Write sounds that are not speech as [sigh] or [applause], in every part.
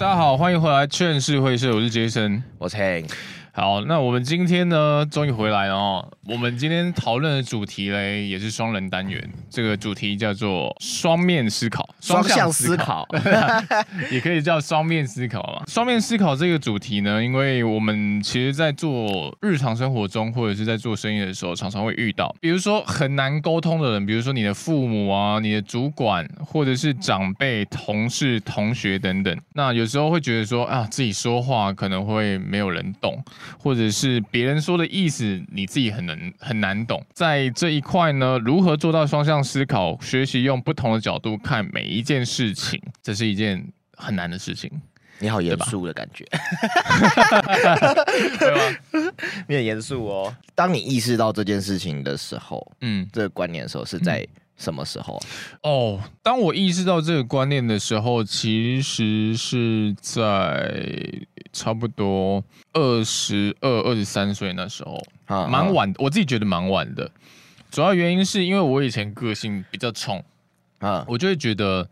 大家好，欢迎回来劝世会社，我是杰森，我是 Hank。好，那我们今天呢，终于回来了哦。我们今天讨论的主题嘞，也是双人单元。这个主题叫做双面思考，双向思考，[laughs] 也可以叫双面思考嘛。双面思考这个主题呢，因为我们其实在做日常生活中，或者是在做生意的时候，常常会遇到，比如说很难沟通的人，比如说你的父母啊、你的主管，或者是长辈、同事、同学等等。那有时候会觉得说啊，自己说话可能会没有人懂。或者是别人说的意思，你自己很难很难懂。在这一块呢，如何做到双向思考，学习用不同的角度看每一件事情，这是一件很难的事情。你好严肃的感觉，对吧？[laughs] 你很严肃哦。当你意识到这件事情的时候，嗯，这个观念的时候是在什么时候啊？哦，当我意识到这个观念的时候，其实是在。差不多二十二、二十三岁那时候，蛮晚，我自己觉得蛮晚的。主要原因是因为我以前个性比较冲啊，我就会觉得，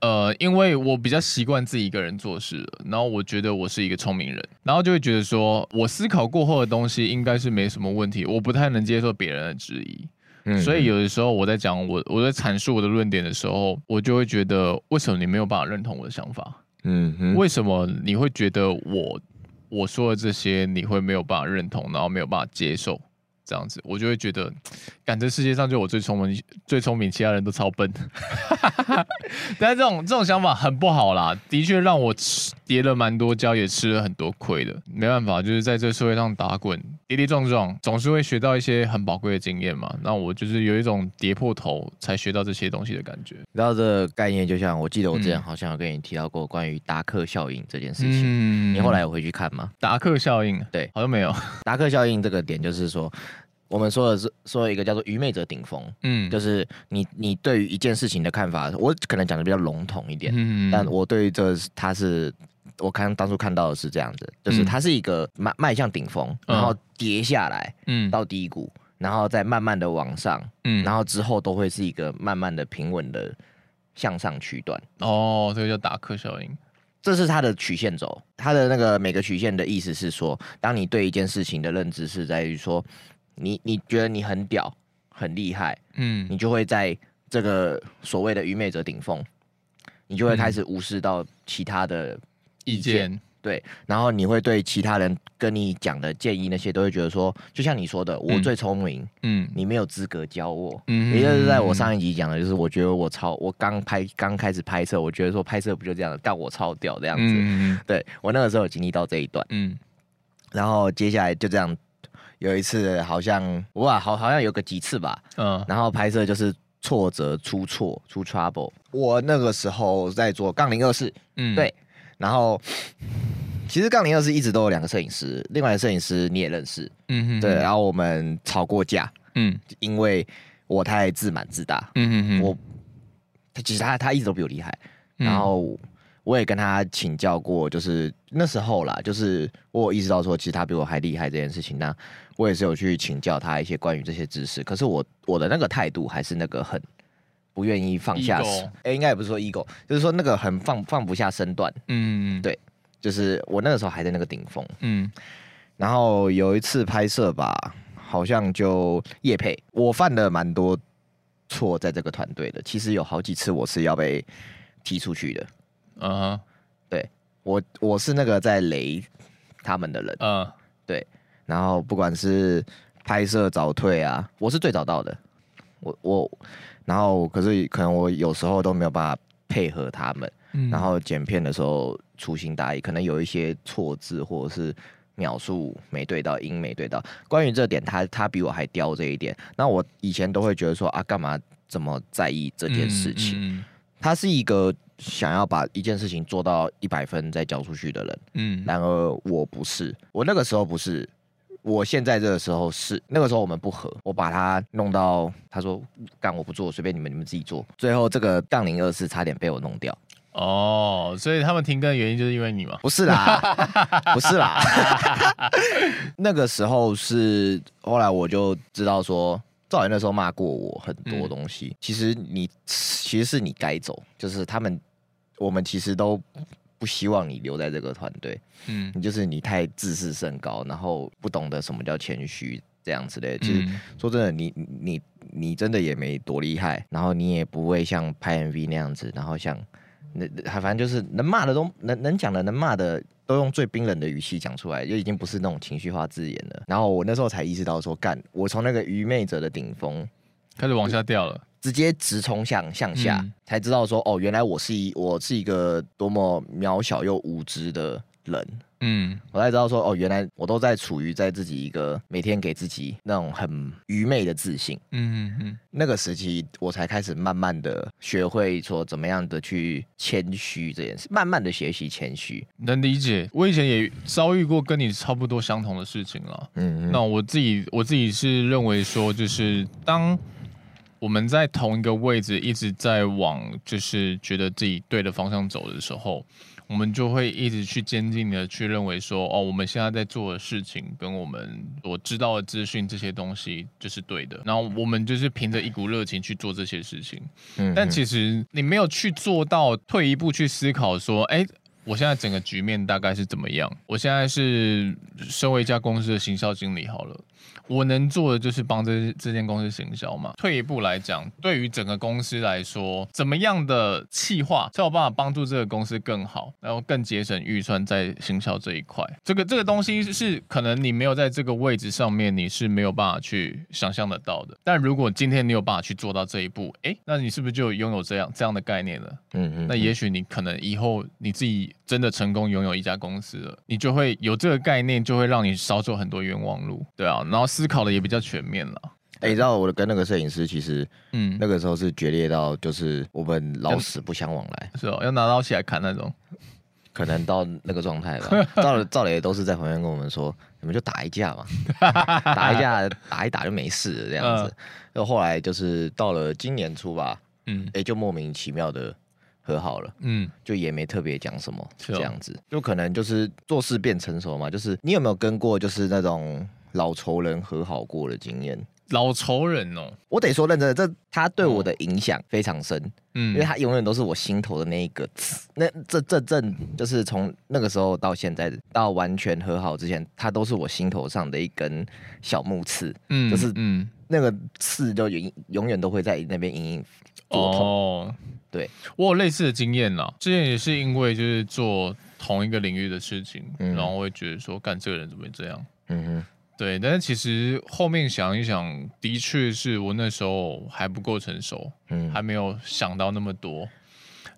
呃，因为我比较习惯自己一个人做事，然后我觉得我是一个聪明人，然后就会觉得说我思考过后的东西应该是没什么问题，我不太能接受别人的质疑，嗯，所以有的时候我在讲我我在阐述我的论点的时候，我就会觉得为什么你没有办法认同我的想法？嗯哼，为什么你会觉得我我说的这些你会没有办法认同，然后没有办法接受？这样子，我就会觉得，感觉世界上就我最聪明，最聪明，其他人都超笨。[laughs] 但是这种这种想法很不好啦，的确让我吃跌了蛮多跤，也吃了很多亏的。没办法，就是在这社会上打滚，跌跌撞撞，总是会学到一些很宝贵的经验嘛。那我就是有一种跌破头才学到这些东西的感觉。然后这个概念，就像我记得我之前好像有跟你提到过关于达克效应这件事情。嗯，你后来有回去看吗？达克效应，对，好像没有。达克效应这个点就是说。我们说的是说一个叫做愚昧者顶峰，嗯，就是你你对于一件事情的看法，我可能讲的比较笼统一点，嗯，但我对于这它是，我看当初看到的是这样子，就是它是一个迈迈向顶峰，然后跌下来，嗯，到低谷，然后再慢慢的往上，嗯，然后之后都会是一个慢慢的平稳的向上区段。哦，这个叫达克效应，这是它的曲线轴，它的那个每个曲线的意思是说，当你对一件事情的认知是在于说。你你觉得你很屌，很厉害，嗯，你就会在这个所谓的愚昧者顶峰，你就会开始无视到其他的意见，对，然后你会对其他人跟你讲的建议那些都会觉得说，就像你说的，我最聪明，嗯，你没有资格教我，嗯，也就是在我上一集讲的，就是我觉得我超，我刚拍刚开始拍摄，我觉得说拍摄不就这样，但我超屌这样子，嗯，对我那个时候有经历到这一段，嗯，然后接下来就这样。有一次好像哇，好好像有个几次吧，嗯，然后拍摄就是挫折出错出 trouble。我那个时候在做杠铃二四，嗯，对，然后其实杠铃二四一直都有两个摄影师，另外的摄影师你也认识，嗯哼，对，然后我们吵过架，嗯，因为我太自满自大，嗯哼哼，我他其实他他一直都比我厉害，然后。我也跟他请教过，就是那时候啦，就是我有意识到说，其实他比我还厉害这件事情。那我也是有去请教他一些关于这些知识。可是我我的那个态度还是那个很不愿意放下，哎、欸，应该也不是说 ego，就是说那个很放放不下身段。嗯，对，就是我那个时候还在那个顶峰。嗯，然后有一次拍摄吧，好像就叶配，我犯了蛮多错在这个团队的。其实有好几次我是要被踢出去的。嗯哼，uh. 对我我是那个在雷他们的人，嗯、uh，huh. 对，然后不管是拍摄早退啊，我是最早到的，我我，然后可是可能我有时候都没有办法配合他们，嗯、然后剪片的时候粗心大意，可能有一些错字或者是秒数没对到，音没对到，关于这点他他比我还刁这一点，那我以前都会觉得说啊，干嘛这么在意这件事情？嗯嗯、他是一个。想要把一件事情做到一百分再交出去的人，嗯，然而我不是，我那个时候不是，我现在这个时候是，那个时候我们不合，我把他弄到，他说干我不做，随便你们你们自己做，最后这个杠铃二四差点被我弄掉。哦，所以他们停更的原因就是因为你吗？不是啦，[laughs] 不是啦，[laughs] 那个时候是后来我就知道说。赵岩那时候骂过我很多东西，嗯、其实你其实是你该走，就是他们我们其实都不希望你留在这个团队，嗯，你就是你太自视甚高，然后不懂得什么叫谦虚这样子的。就是说真的，你你你真的也没多厉害，然后你也不会像拍 MV 那样子，然后像那反正就是能骂的都能能讲的能骂的都用最冰冷的语气讲出来，就已经不是那种情绪化字眼了。然后我那时候才意识到说，干，我从那个愚昧者的顶峰开始往下掉了。直接直冲向向下，嗯、才知道说哦，原来我是一我是一个多么渺小又无知的人。嗯，我才知道说哦，原来我都在处于在自己一个每天给自己那种很愚昧的自信。嗯嗯嗯，那个时期我才开始慢慢的学会说怎么样的去谦虚这件事，慢慢的学习谦虚。能理解，我以前也遭遇过跟你差不多相同的事情了。嗯嗯，那我自己我自己是认为说，就是当。我们在同一个位置一直在往，就是觉得自己对的方向走的时候，我们就会一直去坚定的去认为说，哦，我们现在在做的事情跟我们所知道的资讯这些东西就是对的，然后我们就是凭着一股热情去做这些事情。嗯，但其实你没有去做到退一步去思考说，哎，我现在整个局面大概是怎么样？我现在是身为一家公司的行销经理好了。我能做的就是帮这这间公司行销嘛。退一步来讲，对于整个公司来说，怎么样的企划才有办法帮助这个公司更好，然后更节省预算在行销这一块？这个这个东西是可能你没有在这个位置上面，你是没有办法去想象得到的。但如果今天你有办法去做到这一步，哎，那你是不是就拥有这样这样的概念了？嗯嗯。那也许你可能以后你自己真的成功拥有一家公司了，你就会有这个概念，就会让你少走很多冤枉路，对啊。然后。思考的也比较全面了。哎、欸，你知道我跟那个摄影师其实，嗯，那个时候是决裂到，就是我们老死不相往来，是哦，要拿刀起来砍那种，可能到那个状态吧。[laughs] 赵了赵磊都是在旁边跟我们说，你们就打一架嘛，[laughs] 打一架，打一打就没事了这样子。然后后来就是到了今年初吧，嗯，哎、欸，就莫名其妙的和好了，嗯，就也没特别讲什么，是这样子，就可能就是做事变成熟嘛。就是你有没有跟过，就是那种。老仇人和好过的经验，老仇人哦，我得说认真的，这他对我的影响非常深，嗯，因为他永远都是我心头的那一个刺，那这这阵就是从那个时候到现在到完全和好之前，他都是我心头上的一根小木刺，嗯，就是嗯，那个刺就永永远都会在那边隐隐作痛。哦，对，我有类似的经验啦，之前也是因为就是做同一个领域的事情，嗯，然后会觉得说，干这个人怎么会这样，嗯哼。对，但是其实后面想一想，的确是我那时候还不够成熟，嗯，还没有想到那么多，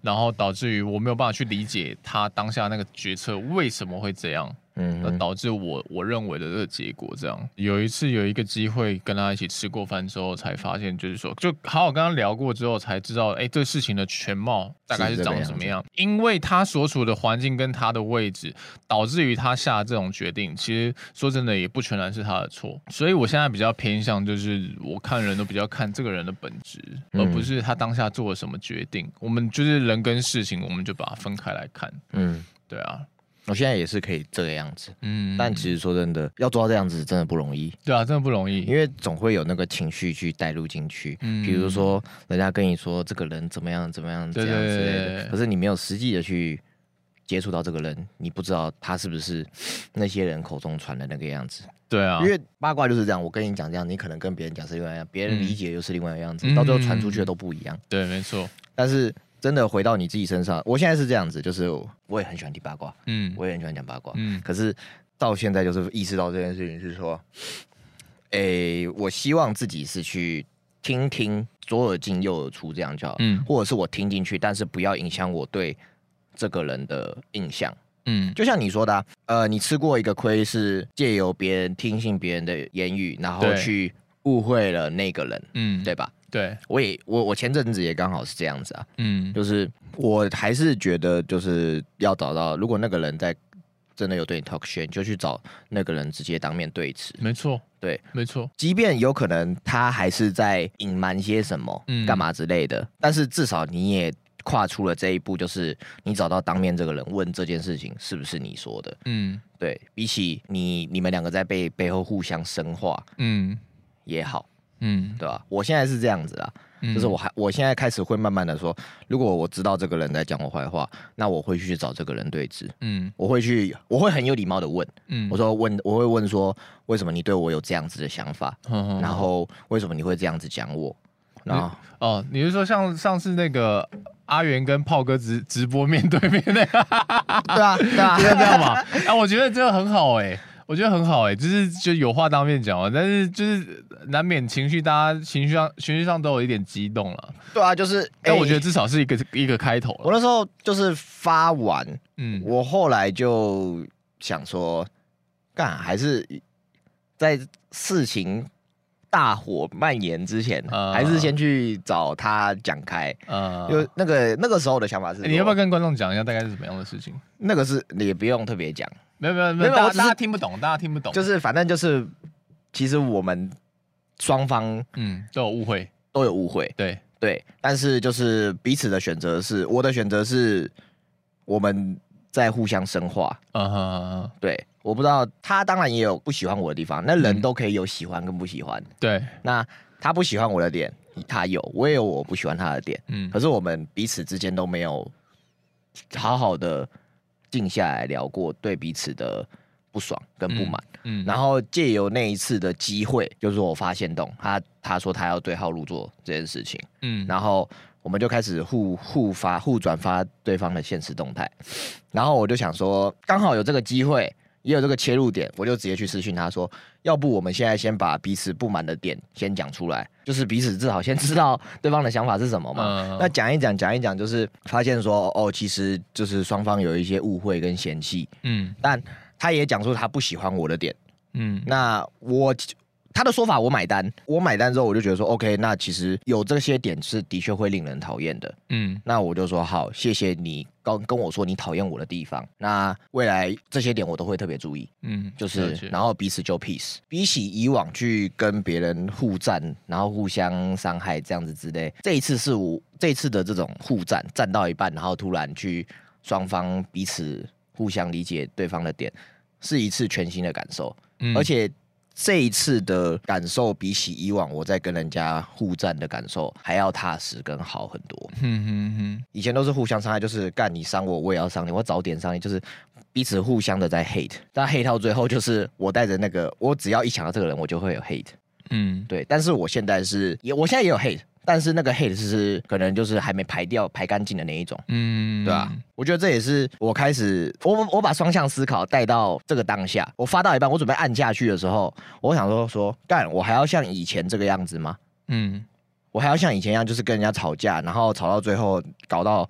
然后导致于我没有办法去理解他当下那个决策为什么会这样。嗯，那导致我我认为的这个结果这样。有一次有一个机会跟他一起吃过饭之后，才发现就是说，就好好跟他聊过之后，才知道，哎，这个事情的全貌大概是长什么样。因为他所处的环境跟他的位置，导致于他下这种决定。其实说真的，也不全然是他的错。所以我现在比较偏向，就是我看人都比较看这个人的本质，而不是他当下做了什么决定。我们就是人跟事情，我们就把它分开来看。嗯，对啊。我现在也是可以这个样子，嗯，但其实说真的，要做到这样子真的不容易。对啊，真的不容易，因为总会有那个情绪去带入进去。嗯，比如说人家跟你说这个人怎么样怎么样这样之类的，可是你没有实际的去接触到这个人，你不知道他是不是 [laughs] 那些人口中传的那个样子。对啊，因为八卦就是这样，我跟你讲这样，你可能跟别人讲是另外一样，别人理解又是另外一个样子，嗯，到最后传出去的都不一样。对，没错。但是。真的回到你自己身上，我现在是这样子，就是我也很喜欢听八卦，嗯，我也很喜欢讲八卦，嗯，可是到现在就是意识到这件事情是说，诶、欸，我希望自己是去听听左耳进右耳出这样就好，嗯，或者是我听进去，但是不要影响我对这个人的印象，嗯，就像你说的、啊，呃，你吃过一个亏是借由别人听信别人的言语，然后去误会了那个人，嗯，对吧？对，我也我我前阵子也刚好是这样子啊，嗯，就是我还是觉得就是要找到，如果那个人在真的有对你 talk shit，就去找那个人直接当面对质。没错，对，没错。即便有可能他还是在隐瞒些什么，嗯，干嘛之类的，但是至少你也跨出了这一步，就是你找到当面这个人问这件事情是不是你说的，嗯，对，比起你你们两个在背背后互相深化，嗯，也好。嗯，对吧？我现在是这样子啊，嗯、就是我还我现在开始会慢慢的说，如果我知道这个人在讲我坏话，那我会去找这个人对峙。嗯，我会去，我会很有礼貌的问。嗯，我说问，我会问说，为什么你对我有这样子的想法？嗯、然后为什么你会这样子讲我？然后哦，你是说像上次那个阿元跟炮哥直直播面对面那个？对啊，对啊，[laughs] 就是这样嘛。啊，我觉得这个很好哎、欸。我觉得很好哎、欸，就是就有话当面讲啊，但是就是难免情绪，大家情绪上情绪上都有一点激动了。对啊，就是，但我觉得至少是一个、欸、一个开头。我那时候就是发完，嗯，我后来就想说，干还是在事情大火蔓延之前，嗯、还是先去找他讲开。嗯、呃，就那个那个时候的想法是、欸，你要不要跟观众讲一下大概是什么样的事情？那个是你也不用特别讲。没有没有没有，大家大家听不懂，大家听不懂。就是反正就是，其实我们双方嗯都有误会，都有误会。对对，但是就是彼此的选择是，我的选择是我们在互相深化。嗯哼嗯哼，对，我不知道他当然也有不喜欢我的地方，那人都可以有喜欢跟不喜欢。对，那他不喜欢我的点，他有，我也有我不喜欢他的点。嗯，可是我们彼此之间都没有好好的。静下来聊过对彼此的不爽跟不满，嗯，嗯，然后借由那一次的机会，就是我发现动他，他说他要对号入座这件事情，嗯，然后我们就开始互互发互转发对方的现实动态，然后我就想说，刚好有这个机会。也有这个切入点，我就直接去私讯他说，要不我们现在先把彼此不满的点先讲出来，就是彼此至少先 [laughs] 知道对方的想法是什么嘛。嗯、那讲一讲，讲一讲，就是发现说，哦，其实就是双方有一些误会跟嫌弃，嗯，但他也讲出他不喜欢我的点，嗯，那我。他的说法我买单，我买单之后我就觉得说，OK，那其实有这些点是的确会令人讨厌的，嗯，那我就说好，谢谢你刚跟我说你讨厌我的地方，那未来这些点我都会特别注意，嗯，就是然后彼此就 peace，比起以往去跟别人互战，然后互相伤害这样子之类，这一次是我这一次的这种互战，战到一半，然后突然去双方彼此互相理解对方的点，是一次全新的感受，嗯，而且。这一次的感受比起以往我在跟人家互战的感受还要踏实跟好很多。嗯哼哼，以前都是互相伤害，就是干你伤我，我也要伤你，我早点伤你，就是彼此互相的在 hate。但 hate 到最后，就是我带着那个，我只要一想到这个人，我就会有 hate。嗯，对。但是我现在是，也我现在也有 hate。但是那个 hate 是可能就是还没排掉、排干净的那一种，嗯，对吧？我觉得这也是我开始，我我把双向思考带到这个当下。我发到一半，我准备按下去的时候，我想说说干，我还要像以前这个样子吗？嗯，我还要像以前一样，就是跟人家吵架，然后吵到最后搞到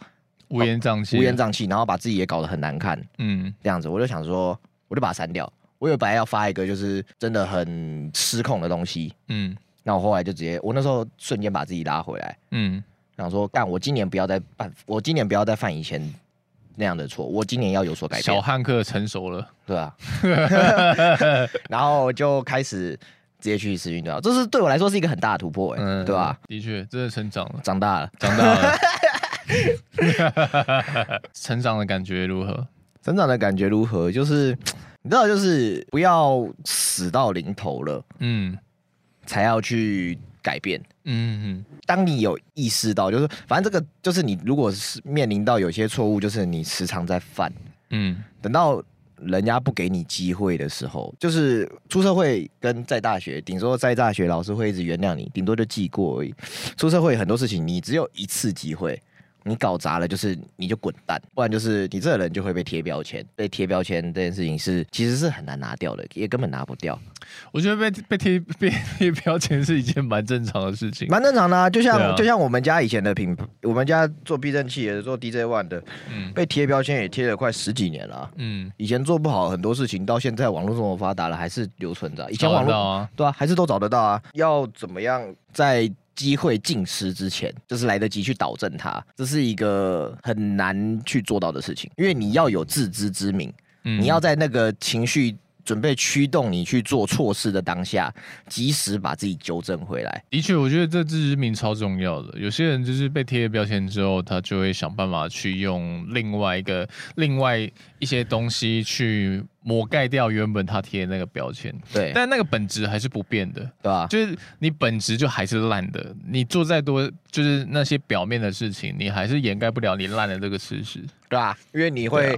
乌烟瘴气、乌烟瘴气，然后把自己也搞得很难看，嗯，这样子，我就想说，我就把它删掉。我有本来要发一个就是真的很失控的东西，嗯。那我后来就直接，我那时候瞬间把自己拉回来，嗯，想说干，我今年不要再犯，我今年不要再犯以前那样的错，我今年要有所改变。小汉克成熟了，对啊 [laughs] [laughs] 然后就开始直接去私讯对吧？这是对我来说是一个很大的突破，哎，对吧？的确，真的成长了，长大了，长大了。[laughs] 成长的感觉如何？成长的感觉如何？就是你知道，就是不要死到临头了，嗯。才要去改变，嗯哼。当你有意识到，就是反正这个就是你，如果是面临到有些错误，就是你时常在犯，嗯。等到人家不给你机会的时候，就是出社会跟在大学，顶多在大学老师会一直原谅你，顶多就记过而已。出社会很多事情，你只有一次机会。你搞砸了，就是你就滚蛋，不然就是你这个人就会被贴标签。被贴标签这件事情是其实是很难拿掉的，也根本拿不掉。我觉得被被贴被贴标签是一件蛮正常的事情，蛮正常的啊。就像、啊、就像我们家以前的品，我们家做避震器也是做 DJ One 的，嗯，被贴标签也贴了快十几年了，嗯，以前做不好很多事情，到现在网络这么发达了，还是留存着。以前网络啊，对啊，还是都找得到啊。要怎么样在？机会尽失之前，就是来得及去导正它，这是一个很难去做到的事情，因为你要有自知之明，嗯，你要在那个情绪准备驱动你去做错事的当下，及时把自己纠正回来。的确，我觉得这自知之明超重要的。有些人就是被贴了标签之后，他就会想办法去用另外一个、另外一些东西去抹盖掉原本他贴的那个标签。对，但那个本质还是不变的，对吧？就是你本质就还是烂的，你做再多，就是那些表面的事情，你还是掩盖不了你烂的这个事实，对吧？因为你会。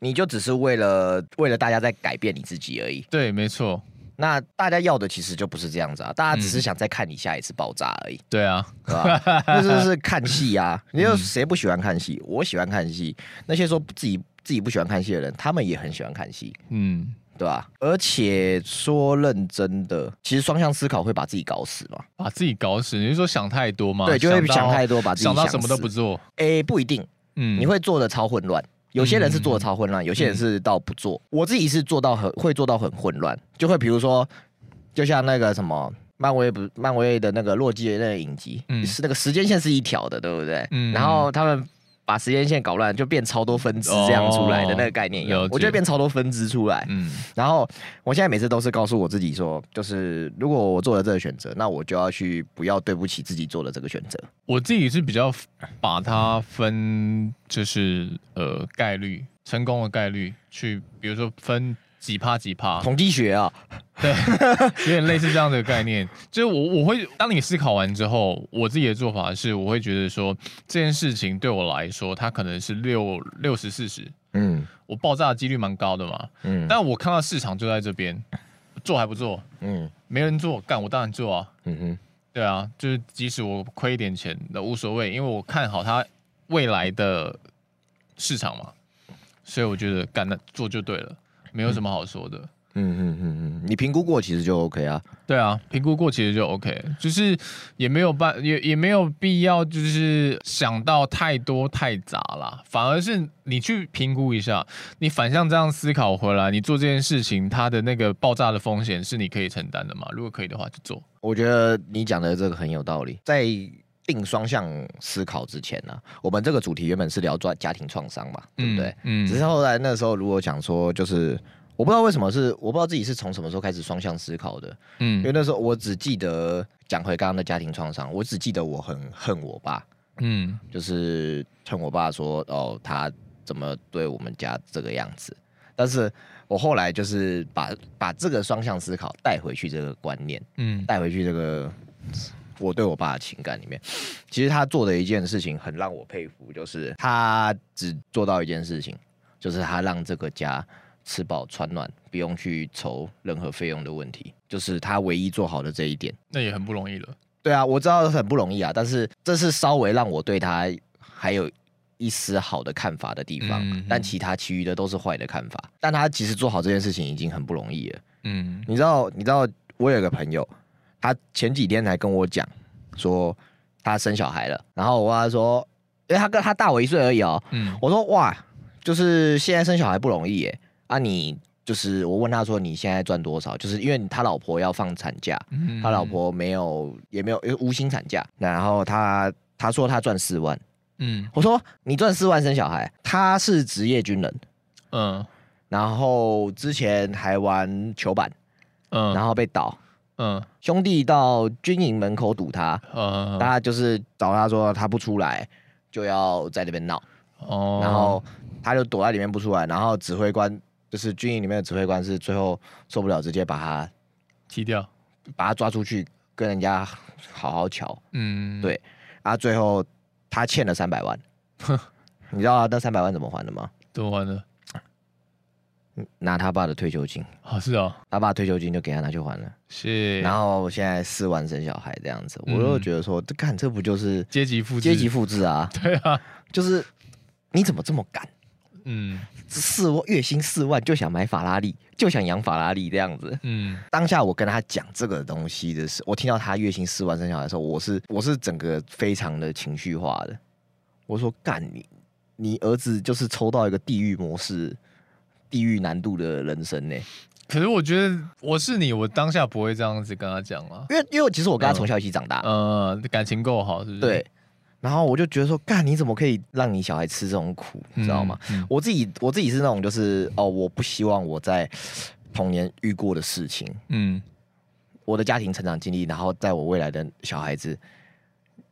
你就只是为了为了大家在改变你自己而已。对，没错。那大家要的其实就不是这样子啊，大家只是想再看你下一次爆炸而已。嗯、对啊，是吧？[laughs] 那就是看戏啊。你有谁不喜欢看戏？我喜欢看戏。那些说自己自己不喜欢看戏的人，他们也很喜欢看戏。嗯，对吧？而且说认真的，其实双向思考会把自己搞死嘛？把自己搞死？你是说想太多吗？对，就会想太多，把自己想，想到什么都不做。哎、欸，不一定。嗯，你会做的超混乱。有些人是做的超混乱，有些人是到不做。我自己是做到很会做到很混乱，就会比如说，就像那个什么漫威不漫威的那个洛基的那个影集，是那个时间线是一条的，对不对？然后他们。把时间线搞乱，就变超多分支这样出来的那个概念一样，我觉得变超多分支出来。嗯，然后我现在每次都是告诉我自己说，就是如果我做了这个选择，那我就要去不要对不起自己做的这个选择。我自己是比较把它分，就是呃概率成功的概率去，比如说分。几趴几趴，统计学啊，对，[laughs] 有点类似这样的概念。就是我我会当你思考完之后，我自己的做法是，我会觉得说这件事情对我来说，它可能是六六十四十，嗯，我爆炸的几率蛮高的嘛，嗯，但我看到市场就在这边，做还不做？嗯，没人做，干我当然做啊，嗯哼，对啊，就是即使我亏一点钱那无所谓，因为我看好它未来的市场嘛，所以我觉得干那做就对了。没有什么好说的，嗯嗯嗯嗯，你评估过其实就 OK 啊，对啊，评估过其实就 OK，就是也没有办也也没有必要就是想到太多太杂啦，反而是你去评估一下，你反向这样思考回来，你做这件事情它的那个爆炸的风险是你可以承担的吗？如果可以的话就做。我觉得你讲的这个很有道理，在定双向思考之前呢、啊，我们这个主题原本是聊做家庭创伤嘛，对不对？嗯。只是后来那时候如果讲说，就是我不知道为什么是我不知道自己是从什么时候开始双向思考的，嗯。因为那时候我只记得讲回刚刚的家庭创伤，我只记得我很恨我爸，嗯，就是恨我爸说哦他怎么对我们家这个样子。但是我后来就是把把这个双向思考带回去这个观念，嗯，带回去这个。我对我爸的情感里面，其实他做的一件事情很让我佩服，就是他只做到一件事情，就是他让这个家吃饱穿暖，不用去愁任何费用的问题，就是他唯一做好的这一点。那也很不容易了。对啊，我知道很不容易啊，但是这是稍微让我对他还有一丝好的看法的地方，嗯，但其他其余的都是坏的看法。但他其实做好这件事情已经很不容易了。嗯，你知道，你知道，我有个朋友。他前几天才跟我讲，说他生小孩了，然后我跟他说，因为他跟他大我一岁而已哦。嗯，我说哇，就是现在生小孩不容易耶。啊，你就是我问他说你现在赚多少？就是因为他老婆要放产假，嗯，他老婆没有也没有因为无薪产假，然后他他说他赚四万。嗯，我说你赚四万生小孩？他是职业军人，嗯，然后之前还玩球板，嗯，然后被倒。嗯，兄弟到军营门口堵他，嗯，大家就是找他说他不出来，就要在那边闹，哦，然后他就躲在里面不出来，然后指挥官就是军营里面的指挥官是最后受不了，直接把他踢掉，把他抓出去跟人家好好瞧，嗯，对，啊，最后他欠了三百万，哼，你知道那三百万怎么还的吗？怎么还的？拿他爸的退休金啊，是哦，他爸退休金就给他拿去还了，是。然后现在四万生小孩这样子，嗯、我就觉得说，这看这不就是阶级复阶级复制啊？[laughs] 对啊，就是你怎么这么干？嗯，四万月薪四万就想买法拉利，就想养法拉利这样子。嗯，当下我跟他讲这个东西的时候，我听到他月薪四万生小孩的时候，我是我是整个非常的情绪化的。我说干你，你儿子就是抽到一个地狱模式。地狱难度的人生呢？可是我觉得我是你，我当下不会这样子跟他讲啊，因为因为其实我跟他从小一起长大，嗯，嗯，感情够好，是不是？对。然后我就觉得说，干你怎么可以让你小孩吃这种苦，你知道吗？嗯嗯、我自己我自己是那种就是哦，我不希望我在童年遇过的事情，嗯，我的家庭成长经历，然后在我未来的小孩子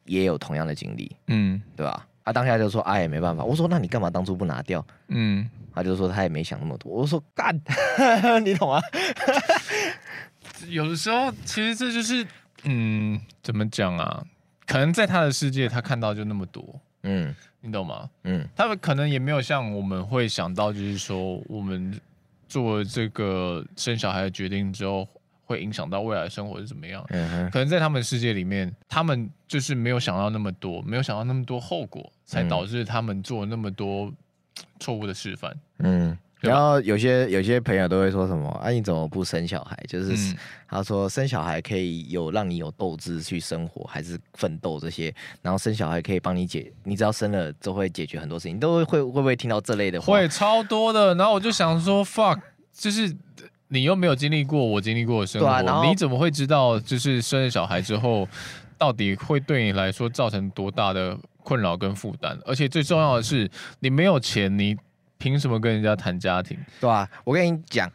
也有同样的经历，嗯，对吧？他当下就说：“哎，没办法。”我说：“那你干嘛当初不拿掉？”嗯，他就说他也没想那么多。我说：“干，[laughs] 你懂啊？” [laughs] 有的时候，其实这就是，嗯，怎么讲啊？可能在他的世界，他看到就那么多，[laughs] 嗯，你懂吗？嗯，他们可能也没有像我们会想到，就是说我们做这个生小孩的决定之后。会影响到未来生活是怎么样？嗯哼，可能在他们世界里面，他们就是没有想到那么多，没有想到那么多后果，才导致他们做那么多错误的示范。嗯，然后有些有些朋友都会说什么：“啊，你怎么不生小孩？”就是他说生小孩可以有让你有斗志去生活，还是奋斗这些。然后生小孩可以帮你解，你只要生了就会解决很多事情。你都会会会不会听到这类的话？会超多的。然后我就想说，fuck，就是。你又没有经历过我经历过的生活，啊、你怎么会知道？就是生了小孩之后，到底会对你来说造成多大的困扰跟负担？而且最重要的是，你没有钱，你凭什么跟人家谈家庭？对啊，我跟你讲，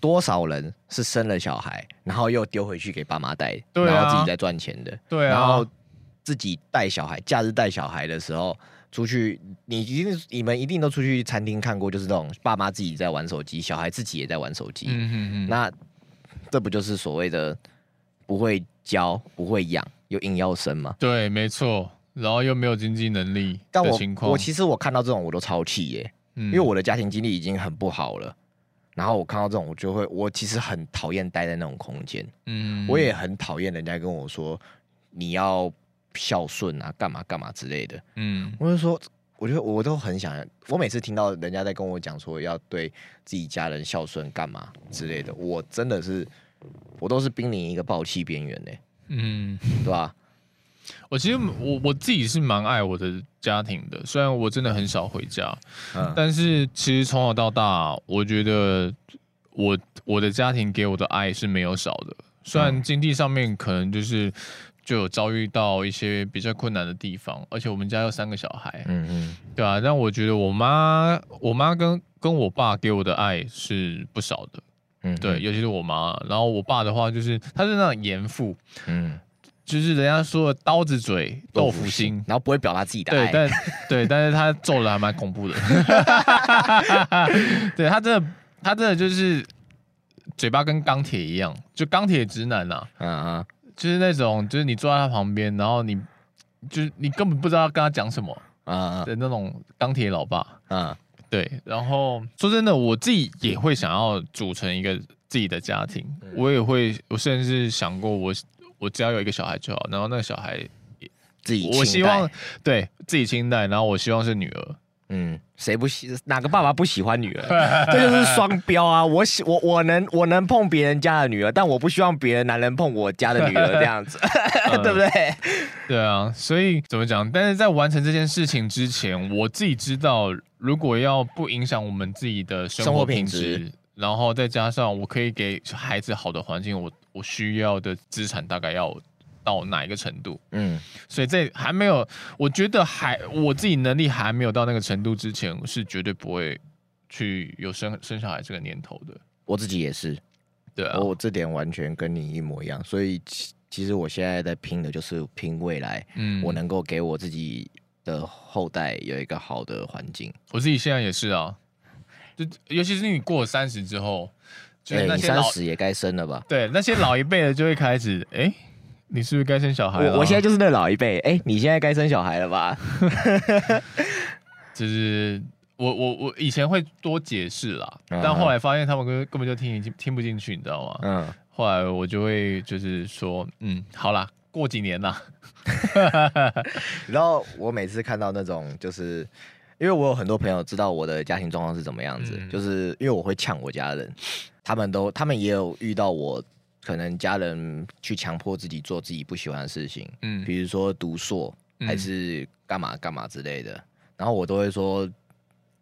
多少人是生了小孩，然后又丢回去给爸妈带，对啊、然后自己在赚钱的，对啊，然后自己带小孩，假日带小孩的时候。出去，你一定你们一定都出去餐厅看过，就是那种爸妈自己在玩手机，小孩自己也在玩手机。嗯嗯嗯，那这不就是所谓的不会教、不会养，又硬要生吗？对，没错。然后又没有经济能力的情况。但我我其实我看到这种我都超气耶，嗯、因为我的家庭经历已经很不好了。然后我看到这种，我就会，我其实很讨厌待在那种空间。嗯，我也很讨厌人家跟我说你要。孝顺啊，干嘛干嘛之类的。嗯，我就说，我觉得我都很想，我每次听到人家在跟我讲说要对自己家人孝顺干嘛之类的，我真的是，我都是濒临一个爆气边缘呢。嗯，对吧？[laughs] 我其实我我自己是蛮爱我的家庭的，虽然我真的很少回家，嗯，但是其实从小到大，我觉得我我的家庭给我的爱是没有少的，虽然经济上面可能就是。就有遭遇到一些比较困难的地方，而且我们家有三个小孩，嗯嗯，对啊，但我觉得我妈，我妈跟跟我爸给我的爱是不少的，嗯，对，尤其是我妈。然后我爸的话，就是他是那种严父，嗯，就是人家说的刀子嘴豆腐心，然后不会表达自己的爱，对，但对，但是他揍的还蛮恐怖的，[laughs] 对他真的，他真的就是嘴巴跟钢铁一样，就钢铁直男呐、啊，嗯嗯。就是那种，就是你坐在他旁边，然后你，就是你根本不知道要跟他讲什么啊的那种钢铁老爸啊，对。然后说真的，我自己也会想要组成一个自己的家庭，我也会，我甚至想过我，我我只要有一个小孩就好，然后那个小孩自己，我希望对自己亲带，然后我希望是女儿。嗯，谁不喜哪个爸爸不喜欢女儿？[laughs] 这就是双标啊！我喜我我能我能碰别人家的女儿，但我不希望别的男人碰我家的女儿这样子，[laughs] 对不对？对啊，所以怎么讲？但是在完成这件事情之前，我自己知道，如果要不影响我们自己的生活品质，然后再加上我可以给孩子好的环境，我我需要的资产大概要。到哪一个程度？嗯，所以在还没有，我觉得还我自己能力还没有到那个程度之前，是绝对不会去有生生小孩这个念头的。我自己也是，对啊，我这点完全跟你一模一样。所以其其实我现在在拼的就是拼未来，嗯，我能够给我自己的后代有一个好的环境。我自己现在也是啊，就尤其是你过了三十之后，就是那些老、欸、三十也该生了吧？对，那些老一辈的就会开始哎。欸你是不是该生小孩了？我现在就是那老一辈，哎、欸，你现在该生小孩了吧？[laughs] 就是我我我以前会多解释啦，嗯、但后来发现他们根根本就听听听不进去，你知道吗？嗯，后来我就会就是说，嗯，好啦，过几年啦。然后我每次看到那种，就是因为我有很多朋友知道我的家庭状况是怎么样子，嗯、就是因为我会呛我家人，他们都他们也有遇到我。可能家人去强迫自己做自己不喜欢的事情，嗯，比如说读硕还是干嘛干嘛之类的，嗯、然后我都会说，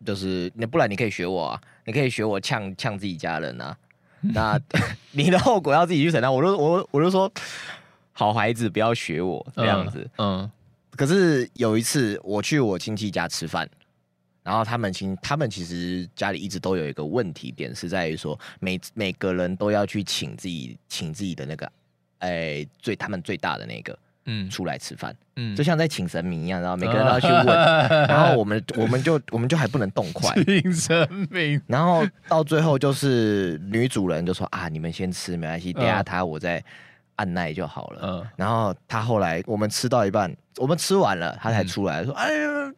就是那不然你可以学我啊，你可以学我呛呛自己家人啊，那 [laughs] 你的后果要自己去承担。我就我我就说，好孩子不要学我这样子，嗯，嗯，可是有一次我去我亲戚家吃饭，然后他们其他们其实家里一直都有一个问题点，是在于说每每个人都要去请自己请自己的那个，哎，最他们最大的那个，嗯，出来吃饭，嗯，就像在请神明一样，然后每个人都要去问，[laughs] 然后我们我们就我们就还不能动筷，请神明，然后到最后就是女主人就说啊，你们先吃没关系，等下他我再按耐就好了，嗯，然后他后来我们吃到一半，我们吃完了，他才出来说，哎呀。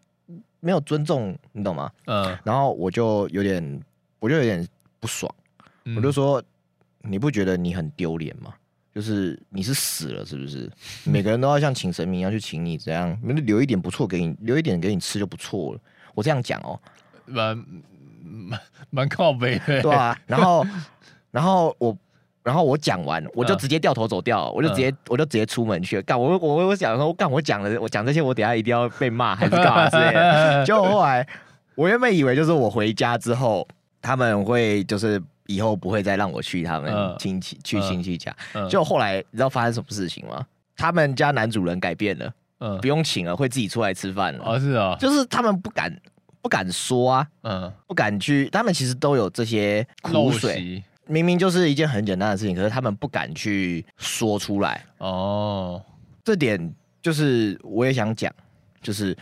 没有尊重，你懂吗？嗯，然后我就有点，我就有点不爽，嗯、我就说，你不觉得你很丢脸吗？就是你是死了是不是？每个人都要像请神明一样去请你，这样留一点不错给你，留一点给你吃就不错了。我这样讲哦，蛮蛮蛮靠北的，对啊。然后，[laughs] 然后我。然后我讲完，我就直接掉头走掉，我就直接，我就直接出门去了。干我我我想说，干我讲了，我讲这些，我等下一定要被骂还是干嘛之类的。[laughs] 结果后来，我原本以为就是我回家之后，他们会就是以后不会再让我去他们亲戚去亲戚家。结果后来，你知道发生什么事情吗？他们家男主人改变了，嗯，不用请了，会自己出来吃饭了。哦，是啊，就是他们不敢不敢说啊，嗯，不敢去。他们其实都有这些苦水。明明就是一件很简单的事情，可是他们不敢去说出来。哦，这点就是我也想讲，就是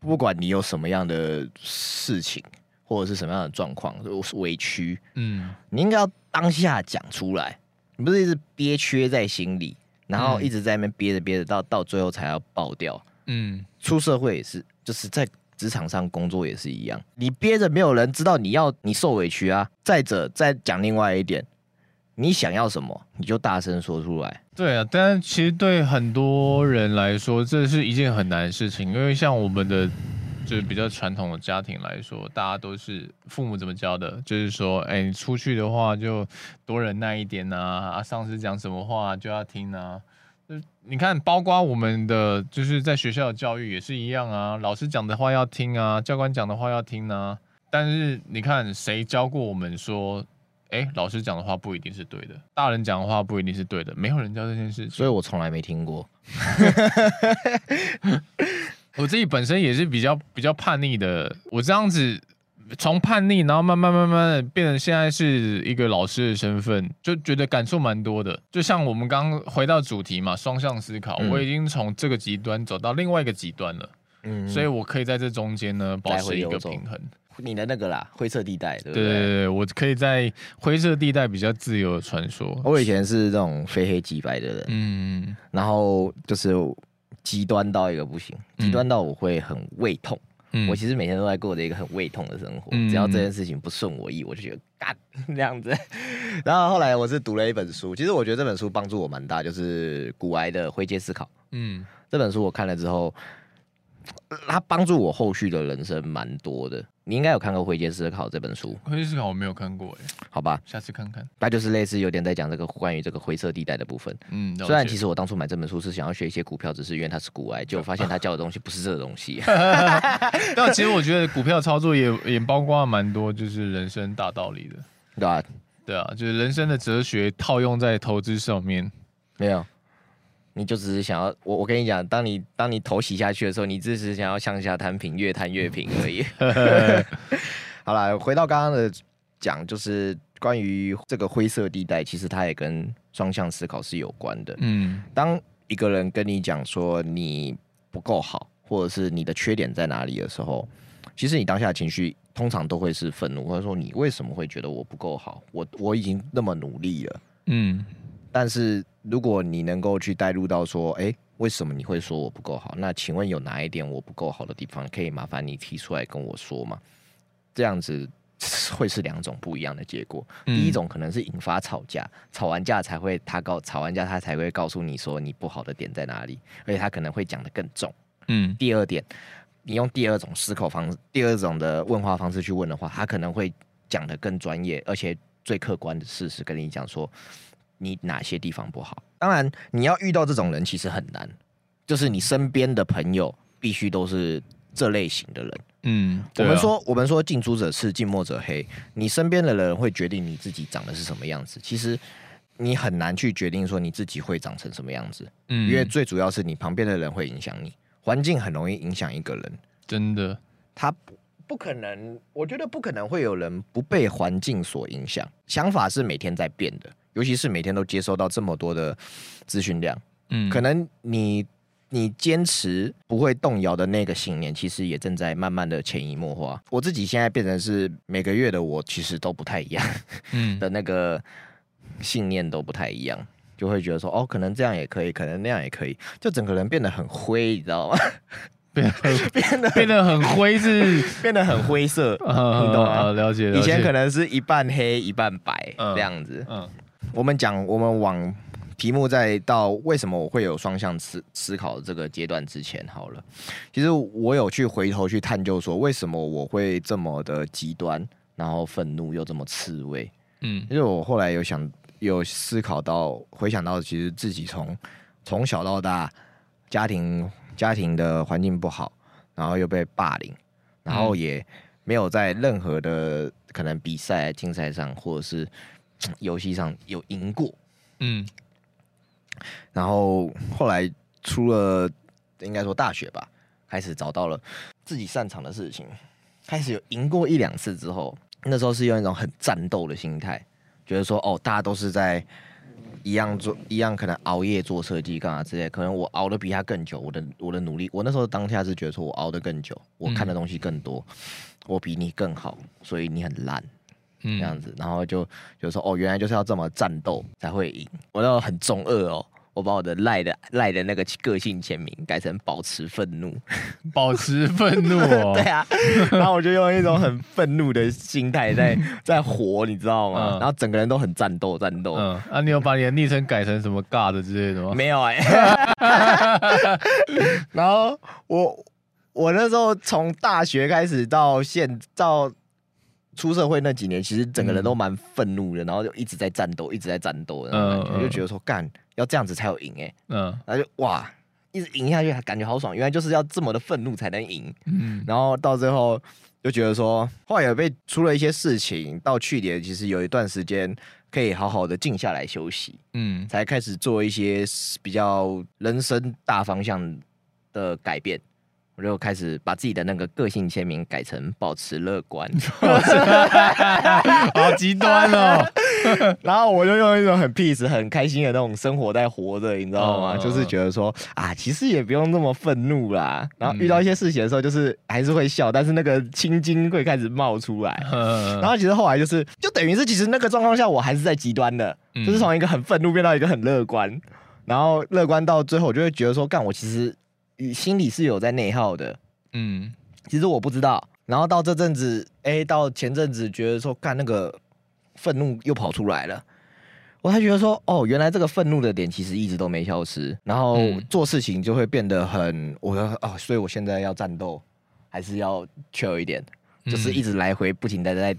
不管你有什么样的事情，或者是什么样的状况，委屈，嗯，你应该要当下讲出来，你不是一直憋屈在心里，然后一直在那边憋着憋着，到到最后才要爆掉。嗯，出社会也是，就是在。职场上工作也是一样，你憋着没有人知道你要你受委屈啊。再者，再讲另外一点，你想要什么，你就大声说出来。对啊，但其实对很多人来说，这是一件很难的事情，因为像我们的就是比较传统的家庭来说，大家都是父母怎么教的，就是说，哎，你出去的话就多忍耐一点呐，啊，上司讲什么话就要听啊。你看，包括我们的就是在学校的教育也是一样啊，老师讲的话要听啊，教官讲的话要听啊。但是你看，谁教过我们说，哎，老师讲的话不一定是对的，大人讲的话不一定是对的，没有人教这件事情，所以我从来没听过。[laughs] 我自己本身也是比较比较叛逆的，我这样子。从叛逆，然后慢慢慢慢的变成现在是一个老师的身份，就觉得感触蛮多的。就像我们刚刚回到主题嘛，双向思考，嗯、我已经从这个极端走到另外一个极端了，嗯，所以我可以在这中间呢保持一个平衡。你的那个啦，灰色地带，对不对？对对对，我可以在灰色地带比较自由的穿梭。我以前是这种非黑即白的人，嗯，然后就是极端到一个不行，极端到我会很胃痛。我其实每天都在过着一个很胃痛的生活，嗯、只要这件事情不顺我意，我就觉得干 [laughs] 这样子。[laughs] 然后后来我是读了一本书，其实我觉得这本书帮助我蛮大，就是古埃的《灰阶思考》。嗯，这本书我看了之后。它帮助我后续的人生蛮多的，你应该有看过《灰阶思考》这本书。灰阶思考我没有看过，哎，好吧，下次看看。那就是类似有点在讲这个关于这个灰色地带的部分。嗯，虽然其实我当初买这本书是想要学一些股票只是，因为它是股癌，结果发现他教的东西不是这个东西。[laughs] 但其实我觉得股票操作也也包括蛮多就是人生大道理的，对啊，对啊，就是人生的哲学套用在投资上面，没有。你就只是想要我，我跟你讲，当你当你头洗下去的时候，你只是想要向下摊平，越摊越平而已。[laughs] [laughs] 好了，回到刚刚的讲，就是关于这个灰色地带，其实它也跟双向思考是有关的。嗯，当一个人跟你讲说你不够好，或者是你的缺点在哪里的时候，其实你当下的情绪通常都会是愤怒，或者说你为什么会觉得我不够好？我我已经那么努力了。嗯。但是如果你能够去带入到说，哎，为什么你会说我不够好？那请问有哪一点我不够好的地方，可以麻烦你提出来跟我说吗？这样子会是两种不一样的结果。嗯、第一种可能是引发吵架，吵完架才会他告吵完架他才会告诉你说你不好的点在哪里，而且他可能会讲的更重。嗯，第二点，你用第二种思考方式，第二种的问话方式去问的话，他可能会讲的更专业，而且最客观的事实跟你讲说。你哪些地方不好？当然，你要遇到这种人其实很难，就是你身边的朋友必须都是这类型的人。嗯，我们说，我们说近朱者赤，近墨者黑。你身边的人会决定你自己长得是什么样子。其实你很难去决定说你自己会长成什么样子。嗯，因为最主要是你旁边的人会影响你，环境很容易影响一个人。真的，他不可能，我觉得不可能会有人不被环境所影响。想法是每天在变的，尤其是每天都接收到这么多的资讯量，嗯，可能你你坚持不会动摇的那个信念，其实也正在慢慢的潜移默化。我自己现在变成是每个月的我，其实都不太一样，嗯，[laughs] 的那个信念都不太一样，就会觉得说，哦，可能这样也可以，可能那样也可以，就整个人变得很灰，你知道吗？变 [laughs] 变得 [laughs] 变得很灰，是变得很灰色，你懂吗？了解。以前可能是一半黑一半白这样子。嗯，我们讲，我们往题目再到为什么我会有双向思思考这个阶段之前，好了，其实我有去回头去探究说，为什么我会这么的极端，然后愤怒又这么刺猬。嗯，因为我后来有想有思考到，回想到其实自己从从小到大家庭。家庭的环境不好，然后又被霸凌，然后也没有在任何的可能比赛、竞赛上或者是 [tsk] 游戏上有赢过，嗯，然后后来出了应该说大学吧，开始找到了自己擅长的事情，开始有赢过一两次之后，那时候是用一种很战斗的心态，觉得说哦，大家都是在。一样做一样，可能熬夜做设计干嘛之类，可能我熬得比他更久。我的我的努力，我那时候当下是觉得说我熬得更久，我看的东西更多，我比你更好，所以你很烂，嗯，这样子，然后就就说哦，原来就是要这么战斗才会赢。我那时候很中二哦。我把我的赖的赖的那个个性签名改成保持愤怒，[laughs] 保持愤怒哦。[laughs] 对啊，然后我就用一种很愤怒的心态在 [laughs] 在活，你知道吗？嗯、然后整个人都很战斗战斗。嗯，啊，你有把你的昵称改成什么尬的之类的吗？没有哎、欸。然后我我那时候从大学开始到现到出社会那几年，其实整个人都蛮愤怒的，然后就一直在战斗，一直在战斗的感觉，嗯、就觉得说干。要这样子才有赢哎、欸，嗯，然后就哇，一直赢下去，感觉好爽。原来就是要这么的愤怒才能赢，嗯，然后到最后就觉得说，后来也被出了一些事情，到去年其实有一段时间可以好好的静下来休息，嗯，才开始做一些比较人生大方向的改变。我就开始把自己的那个个性签名改成保持乐观 [laughs] [laughs] 好极端哦。[laughs] 然后我就用一种很 peace、很开心的那种生活在活着，你知道吗？就是觉得说啊，其实也不用那么愤怒啦。然后遇到一些事情的时候，就是还是会笑，但是那个青筋会开始冒出来。然后其实后来就是，就等于是其实那个状况下，我还是在极端的，就是从一个很愤怒变到一个很乐观，然后乐观到最后，我就会觉得说，干我其实。心里是有在内耗的，嗯，其实我不知道。然后到这阵子，哎、欸，到前阵子觉得说，干那个愤怒又跑出来了，我才觉得说，哦，原来这个愤怒的点其实一直都没消失。然后做事情就会变得很，我说哦，所以我现在要战斗，还是要 chill 一点，就是一直来回不停的在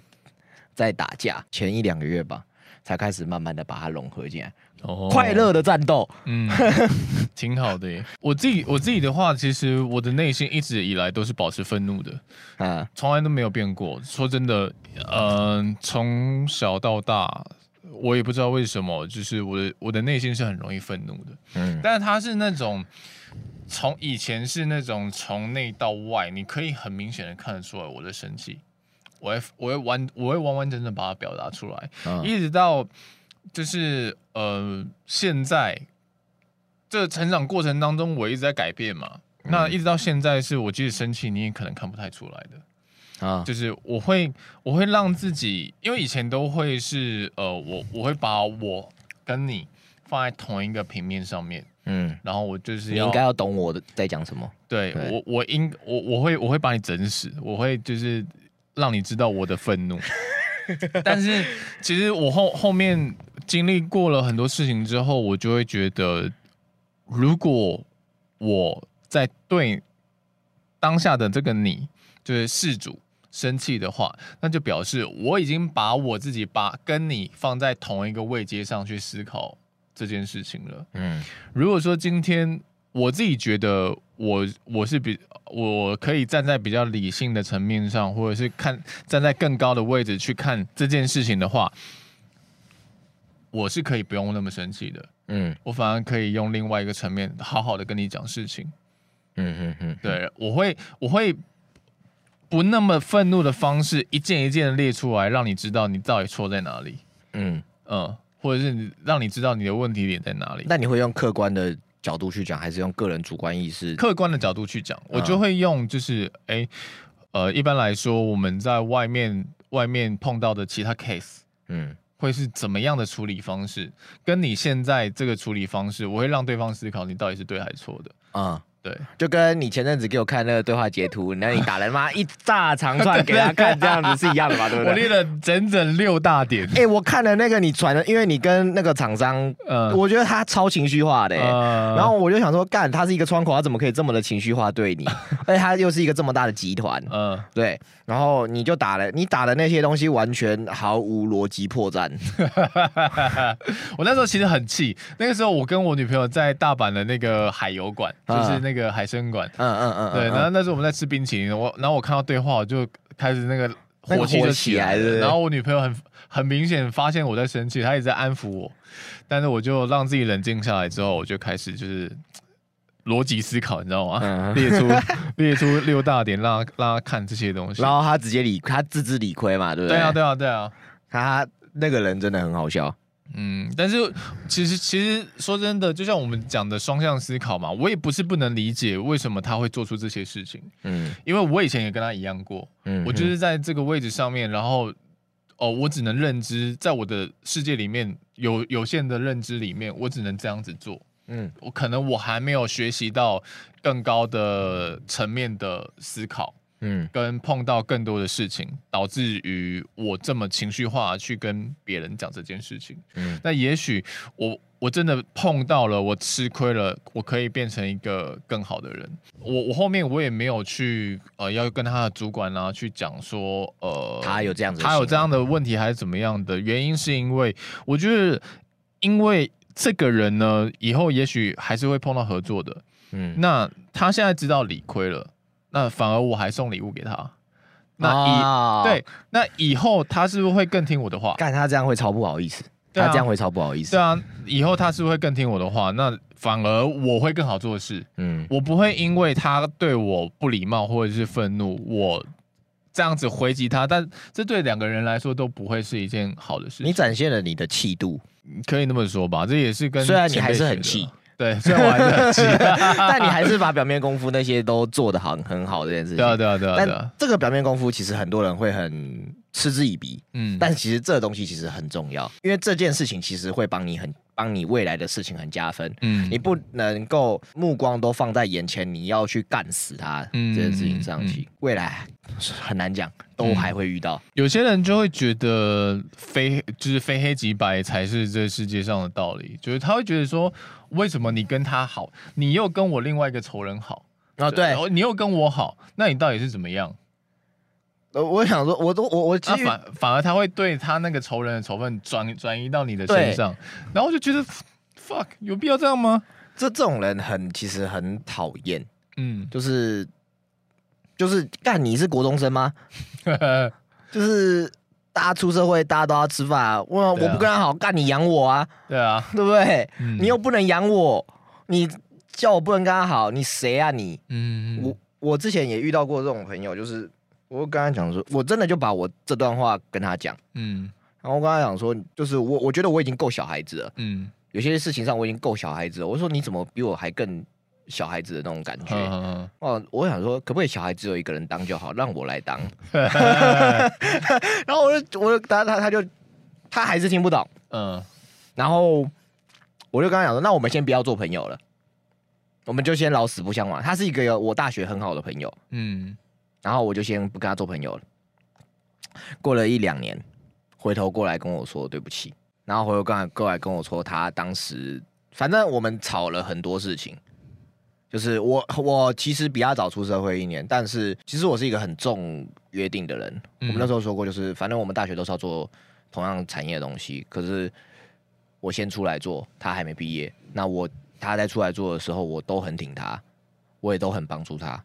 在打架。前一两个月吧，才开始慢慢的把它融合进来。哦，快乐的战斗，嗯，[laughs] 挺好的耶。我自己我自己的话，其实我的内心一直以来都是保持愤怒的，啊，从来都没有变过。说真的，嗯、呃，从小到大，我也不知道为什么，就是我的我的内心是很容易愤怒的，嗯，但是他是那种从以前是那种从内到外，你可以很明显的看得出来我的生气，我会我会完我会完完整整把它表达出来，嗯、一直到。就是呃，现在这成长过程当中，我一直在改变嘛。嗯、那一直到现在，是我即使生气，你也可能看不太出来的啊。就是我会，我会让自己，因为以前都会是呃，我我会把我跟你放在同一个平面上面，嗯，然后我就是你应该要懂我的在讲什么。对，对我，我应我我会我会把你整死，我会就是让你知道我的愤怒。[laughs] 但是其实我后后面经历过了很多事情之后，我就会觉得，如果我在对当下的这个你，就是事主生气的话，那就表示我已经把我自己把跟你放在同一个位阶上去思考这件事情了。嗯，如果说今天。我自己觉得我，我我是比我可以站在比较理性的层面上，或者是看站在更高的位置去看这件事情的话，我是可以不用那么生气的。嗯，我反而可以用另外一个层面好好的跟你讲事情。嗯嗯嗯，对，我会我会不那么愤怒的方式，一件一件的列出来，让你知道你到底错在哪里。嗯嗯，或者是你让你知道你的问题点在哪里。那你会用客观的角度去讲，还是用个人主观意识？客观的角度去讲，我就会用就是哎、欸，呃，一般来说我们在外面外面碰到的其他 case，嗯，会是怎么样的处理方式？跟你现在这个处理方式，我会让对方思考你到底是对还是错的啊。对，就跟你前阵子给我看那个对话截图，[laughs] 那你打了妈一大长串给他看，这样子是一样的嘛？对不对？[laughs] 我列了整整六大点。哎、欸，我看了那个你传的，因为你跟那个厂商，呃，我觉得他超情绪化的、欸，呃、然后我就想说，干，他是一个窗口，他怎么可以这么的情绪化对你？[laughs] 而且他又是一个这么大的集团，嗯、呃，对。然后你就打了，你打的那些东西完全毫无逻辑破绽。我那时候其实很气，那个时候我跟我女朋友在大阪的那个海游馆，就是那个海参馆，嗯嗯嗯，对。然后那时候我们在吃冰淇淋，我然后我看到对话，我就开始那个火气就起来了。然后我女朋友很很明显发现我在生气，她一直在安抚我，但是我就让自己冷静下来之后，我就开始就是。逻辑思考，你知道吗？嗯、[laughs] 列出列出六大点，让他让他看这些东西，然后他直接理他自知理亏嘛，对不对？对啊，对啊，对啊，他那个人真的很好笑。嗯，但是其实其实说真的，就像我们讲的双向思考嘛，我也不是不能理解为什么他会做出这些事情。嗯，因为我以前也跟他一样过。嗯，我就是在这个位置上面，然后哦，我只能认知，在我的世界里面有有限的认知里面，我只能这样子做。嗯，我可能我还没有学习到更高的层面的思考，嗯，跟碰到更多的事情，导致于我这么情绪化去跟别人讲这件事情。嗯，那也许我我真的碰到了，我吃亏了，我可以变成一个更好的人。我我后面我也没有去呃要跟他的主管啊去讲说呃他有这样子，他有这样的问题还是怎么样的原因，是因为我觉得因为。这个人呢，以后也许还是会碰到合作的。嗯，那他现在知道理亏了，那反而我还送礼物给他。那以、哦、对，那以后他是不是会更听我的话？干他这样会超不好意思。啊、他这样会超不好意思。对啊，以后他是不是会更听我的话？那反而我会更好做事。嗯，我不会因为他对我不礼貌或者是愤怒，我这样子回击他。但这对两个人来说都不会是一件好的事情。你展现了你的气度。可以那么说吧，这也是跟虽然你还是很气，对，虽然我还是很气，[laughs] 但你还是把表面功夫那些都做得很很好这件事情。对啊，对啊，对啊。但这个表面功夫其实很多人会很嗤之以鼻，嗯，但其实这东西其实很重要，因为这件事情其实会帮你很帮你未来的事情很加分。嗯，你不能够目光都放在眼前，你要去干死他嗯。这件事情上去，未来很难讲。都还会遇到、嗯，有些人就会觉得非就是非黑即白才是这世界上的道理，就是他会觉得说，为什么你跟他好，你又跟我另外一个仇人好？啊？对，你又跟我好，那你到底是怎么样？呃，我想说，我都我我其实、啊、反反而他会对他那个仇人的仇恨转转移到你的身上，然后我就觉得 fuck 有必要这样吗？这这种人很其实很讨厌，嗯，就是。就是干，你是国中生吗？[laughs] 就是大家出社会，大家都要吃饭啊。我、啊、我不跟他好，干你养我啊？对啊，对不对？嗯、你又不能养我，你叫我不能跟他好，你谁啊你？嗯，我我之前也遇到过这种朋友，就是我跟他讲说，我真的就把我这段话跟他讲，嗯，然后我跟他讲说，就是我我觉得我已经够小孩子了，嗯，有些事情上我已经够小孩子了。我说你怎么比我还更？小孩子的那种感觉，哦、我想说，可不可以小孩只有一个人当就好，让我来当。[laughs] [laughs] 然后我就，我就他他他就，他还是听不懂，嗯。然后我就跟他讲说，那我们先不要做朋友了，我们就先老死不相往。他是一个我大学很好的朋友，嗯。然后我就先不跟他做朋友了。过了一两年，回头过来跟我说对不起，然后回头过来过来跟我说，他当时反正我们吵了很多事情。就是我，我其实比他早出社会一年，但是其实我是一个很重约定的人。嗯、我们那时候说过，就是反正我们大学都是要做同样产业的东西，可是我先出来做，他还没毕业。那我他在出来做的时候，我都很挺他，我也都很帮助他。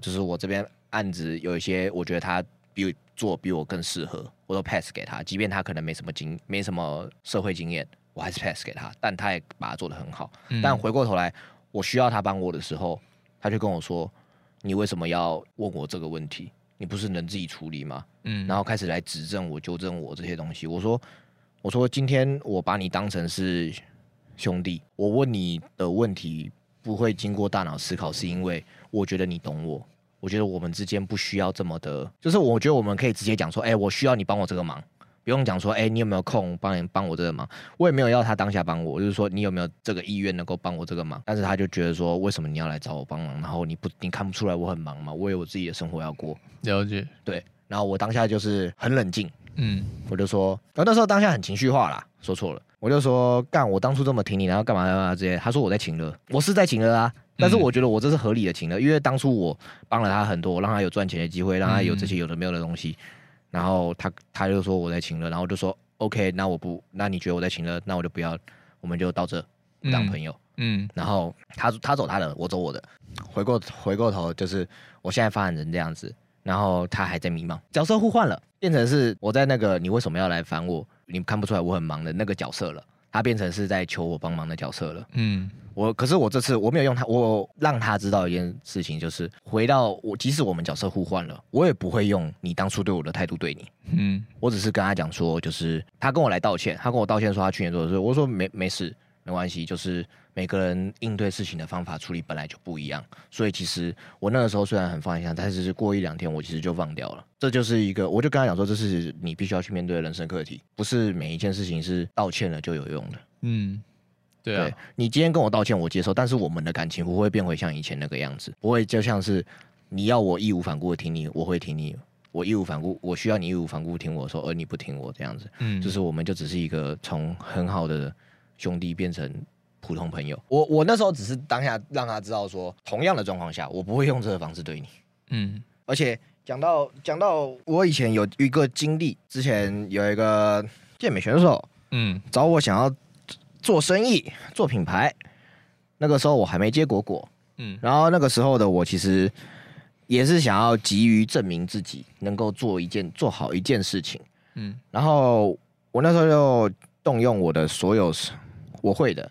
就是我这边案子有一些，我觉得他比我做比我更适合，我都 pass 给他，即便他可能没什么经没什么社会经验，我还是 pass 给他，但他也把他做得很好。嗯、但回过头来。我需要他帮我的时候，他就跟我说：“你为什么要问我这个问题？你不是能自己处理吗？嗯，然后开始来指正我、纠正我这些东西。我说，我说今天我把你当成是兄弟，我问你的问题不会经过大脑思考，是因为我觉得你懂我。我觉得我们之间不需要这么的，就是我觉得我们可以直接讲说，哎，我需要你帮我这个忙，不用讲说，哎，你有没有空帮你帮我这个忙？我也没有要他当下帮我，就是说你有没有这个意愿能够帮我这个忙？但是他就觉得说，为什么你要来找我帮忙？然后你不你看不出来我很忙吗？我有我自己的生活要过。了解，对。然后我当下就是很冷静，嗯，我就说，然后那时候当下很情绪化啦，说错了，我就说，干，我当初这么挺你，然后干嘛干嘛这些？他说我在情勒，我是在情勒啊。但是我觉得我这是合理的情了，因为当初我帮了他很多，我让他有赚钱的机会，让他有这些有的没有的东西，然后他他就说我在请了，然后就说 OK，那我不，那你觉得我在请了，那我就不要，我们就到这不当朋友，嗯，嗯然后他他走他的，我走我的，回过回过头就是我现在发展成这样子，然后他还在迷茫，角色互换了，变成是我在那个你为什么要来烦我？你看不出来我很忙的那个角色了，他变成是在求我帮忙的角色了，嗯。我可是我这次我没有用他，我让他知道一件事情，就是回到我，即使我们角色互换了，我也不会用你当初对我的态度对你。嗯，我只是跟他讲说，就是他跟我来道歉，他跟我道歉说他去年做的事，我说没没事，没关系，就是每个人应对事情的方法处理本来就不一样，所以其实我那个时候虽然很放下，但是过一两天我其实就忘掉了。这就是一个，我就跟他讲说，这是你必须要去面对的人生课题，不是每一件事情是道歉了就有用的。嗯。对，啊、对，你今天跟我道歉，我接受，但是我们的感情不会变回像以前那个样子，不会就像是你要我义无反顾的听你，我会听你；我义无反顾，我需要你义无反顾听我说，而你不听我这样子，嗯，就是我们就只是一个从很好的兄弟变成普通朋友。我我那时候只是当下让他知道说，同样的状况下，我不会用这个方式对你，嗯，而且讲到讲到我以前有一个经历，之前有一个健美选手，嗯，找我想要。做生意、做品牌，那个时候我还没接果果，嗯，然后那个时候的我其实也是想要急于证明自己能够做一件做好一件事情，嗯，然后我那时候就动用我的所有我会的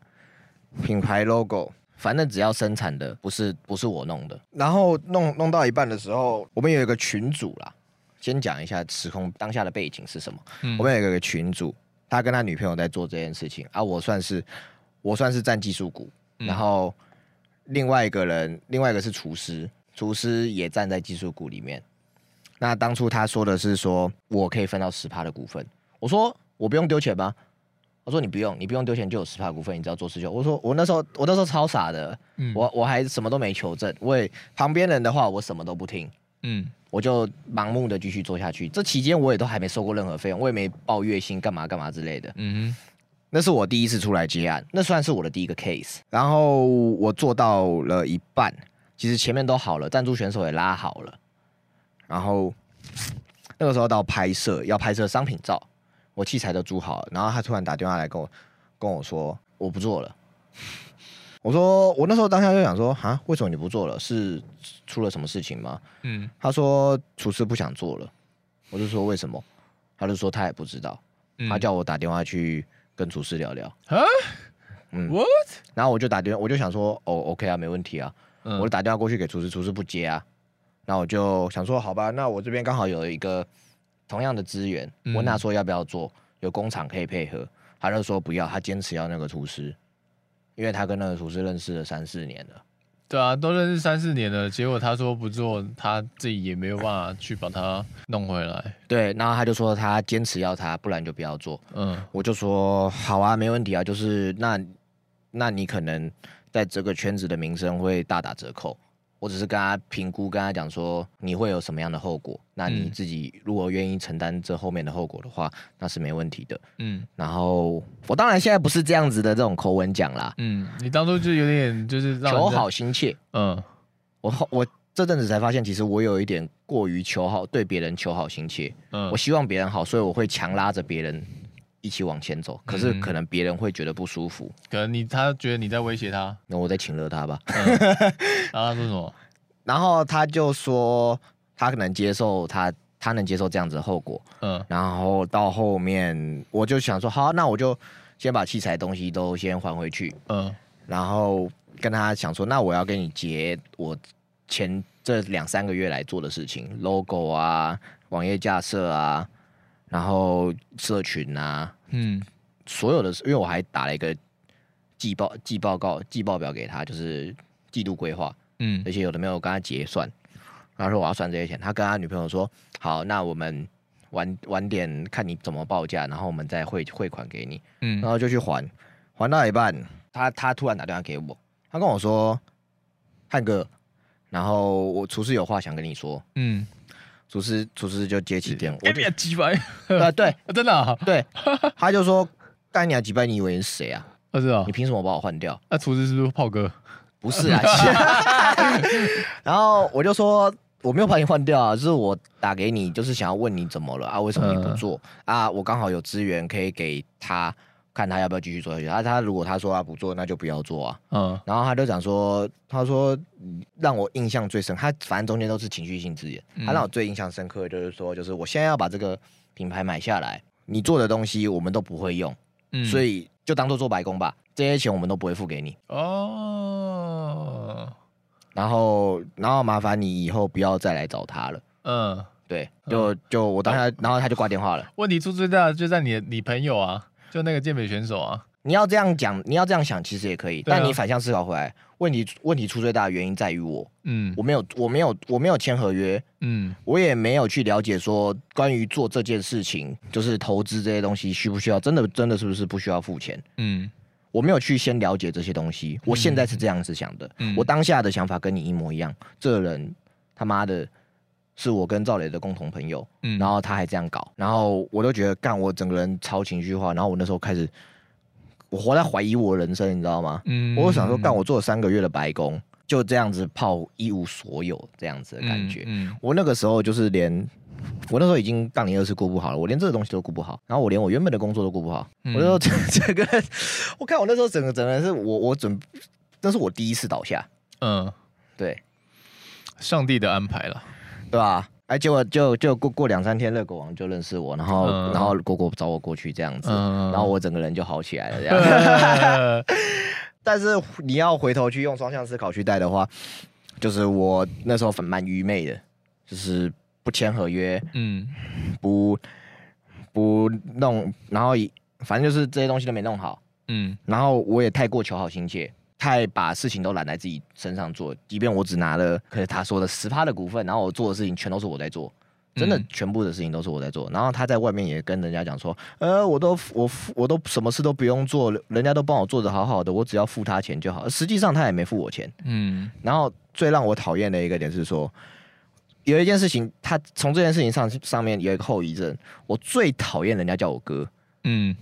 品牌 logo，反正只要生产的不是不是我弄的，然后弄弄到一半的时候，我们有一个群组啦，先讲一下时空当下的背景是什么，嗯，我们有一个群组。他跟他女朋友在做这件事情啊，我算是我算是占技术股，嗯、然后另外一个人，另外一个是厨师，厨师也站在技术股里面。那当初他说的是说我可以分到十趴的股份，我说我不用丢钱吗？我说你不用，你不用丢钱就有十趴股份，你只要做事就。我说我那时候我那时候超傻的，嗯、我我还什么都没求证，我也旁边人的话我什么都不听，嗯。我就盲目的继续做下去，这期间我也都还没收过任何费用，我也没报月薪干嘛干嘛之类的。嗯哼，那是我第一次出来接案，那算是我的第一个 case。然后我做到了一半，其实前面都好了，赞助选手也拉好了。然后那个时候到拍摄，要拍摄商品照，我器材都租好了，然后他突然打电话来跟我跟我说我不做了。我说，我那时候当下就想说，啊，为什么你不做了？是出了什么事情吗？嗯，他说厨师不想做了，我就说为什么？他就说他也不知道，嗯、他叫我打电话去跟厨师聊聊。啊？嗯，What？然后我就打电话，我就想说，哦，OK 啊，没问题啊，嗯、我就打电话过去给厨师，厨师不接啊。那我就想说，好吧，那我这边刚好有一个同样的资源，嗯、问他说要不要做，有工厂可以配合，他就说不要，他坚持要那个厨师。因为他跟那个厨师认识了三四年了，对啊，都认识三四年了，结果他说不做，他自己也没有办法去把他弄回来。[laughs] 对，然后他就说他坚持要他，不然就不要做。嗯，我就说好啊，没问题啊，就是那那你可能在这个圈子的名声会大打折扣。我只是跟他评估，跟他讲说你会有什么样的后果，那你自己如果愿意承担这后面的后果的话，那是没问题的。嗯，然后我当然现在不是这样子的这种口吻讲啦。嗯，你当初就有点就是求好心切。嗯，我后我这阵子才发现，其实我有一点过于求好，对别人求好心切。嗯，我希望别人好，所以我会强拉着别人一起往前走。可是可能别人会觉得不舒服，可能你他觉得你在威胁他，那我再请了他吧。嗯、[laughs] 然后他说什么？然后他就说他可能接受他他能接受这样子的后果，嗯，然后到后面我就想说好，那我就先把器材东西都先还回去，嗯，然后跟他想说，那我要跟你结我前这两三个月来做的事情，logo 啊，网页架设啊，然后社群啊，嗯，所有的，因为我还打了一个季报、季报告、季报表给他，就是季度规划，嗯，而且有的没有跟他结算，然后说我要算这些钱，他跟他女朋友说，好，那我们晚晚点看你怎么报价，然后我们再汇汇款给你，嗯，然后就去还，还到一半，他他突然打电话给我，他跟我说，汉哥。然后我厨师有话想跟你说，嗯，厨师厨师就接起电话，我别几百，[laughs] 啊对，[laughs] 真的啊，[laughs] 对，他就说干你啊几百，你以为是谁啊？我知道，你凭什么把我换掉？那厨师是不是炮哥？不是啊，然后我就说我没有把你换掉啊，就是我打给你，就是想要问你怎么了啊？为什么你不做啊？我刚好有资源可以给他。看他要不要继续做下去。他他如果他说他不做，那就不要做啊。嗯。然后他就讲说，他说让我印象最深，他反正中间都是情绪性字眼。他让我最印象深刻的就是说，就是我现在要把这个品牌买下来，你做的东西我们都不会用，嗯，所以就当做做白工吧。这些钱我们都不会付给你。哦。然后然后麻烦你以后不要再来找他了。嗯。对。就就我当下，然后他就挂电话了。问题出最大的就在你的你朋友啊。就那个健美选手啊，你要这样讲，你要这样想，其实也可以。啊、但你反向思考回来，问题问题出最大的原因在于我，嗯，我没有我没有我没有签合约，嗯，我也没有去了解说关于做这件事情，就是投资这些东西需不需要，真的真的是不是不需要付钱，嗯，我没有去先了解这些东西，我现在是这样子想的，嗯、我当下的想法跟你一模一样，这个人他妈的。是我跟赵磊的共同朋友，嗯，然后他还这样搞，然后我都觉得干，我整个人超情绪化，然后我那时候开始，我活在怀疑我人生，你知道吗？嗯，我想说干，我做了三个月的白工，就这样子泡一无所有这样子的感觉，嗯，嗯，我那个时候就是连，我那时候已经杠铃二次顾不好了，我连这个东西都顾不好，然后我连我原本的工作都顾不好，嗯，我那时候整个，我看我那时候整个整个人是我我准，那是我第一次倒下，嗯，对，上帝的安排了。对吧？哎，结果就就过过两三天，热狗王就认识我，然后、嗯、然后果果找我过去这样子，嗯、然后我整个人就好起来了这样。嗯、[laughs] 但是你要回头去用双向思考去带的话，就是我那时候蛮愚昧的，就是不签合约，嗯，不不弄，然后反正就是这些东西都没弄好，嗯，然后我也太过求好心切。太把事情都揽在自己身上做，即便我只拿了，可是他说的十趴的股份，然后我做的事情全都是我在做，真的全部的事情都是我在做。然后他在外面也跟人家讲说，呃，我都我我都什么事都不用做，人家都帮我做的好好的，我只要付他钱就好。实际上他也没付我钱。嗯。然后最让我讨厌的一个点是说，有一件事情，他从这件事情上上面有一个后遗症，我最讨厌人家叫我哥。嗯。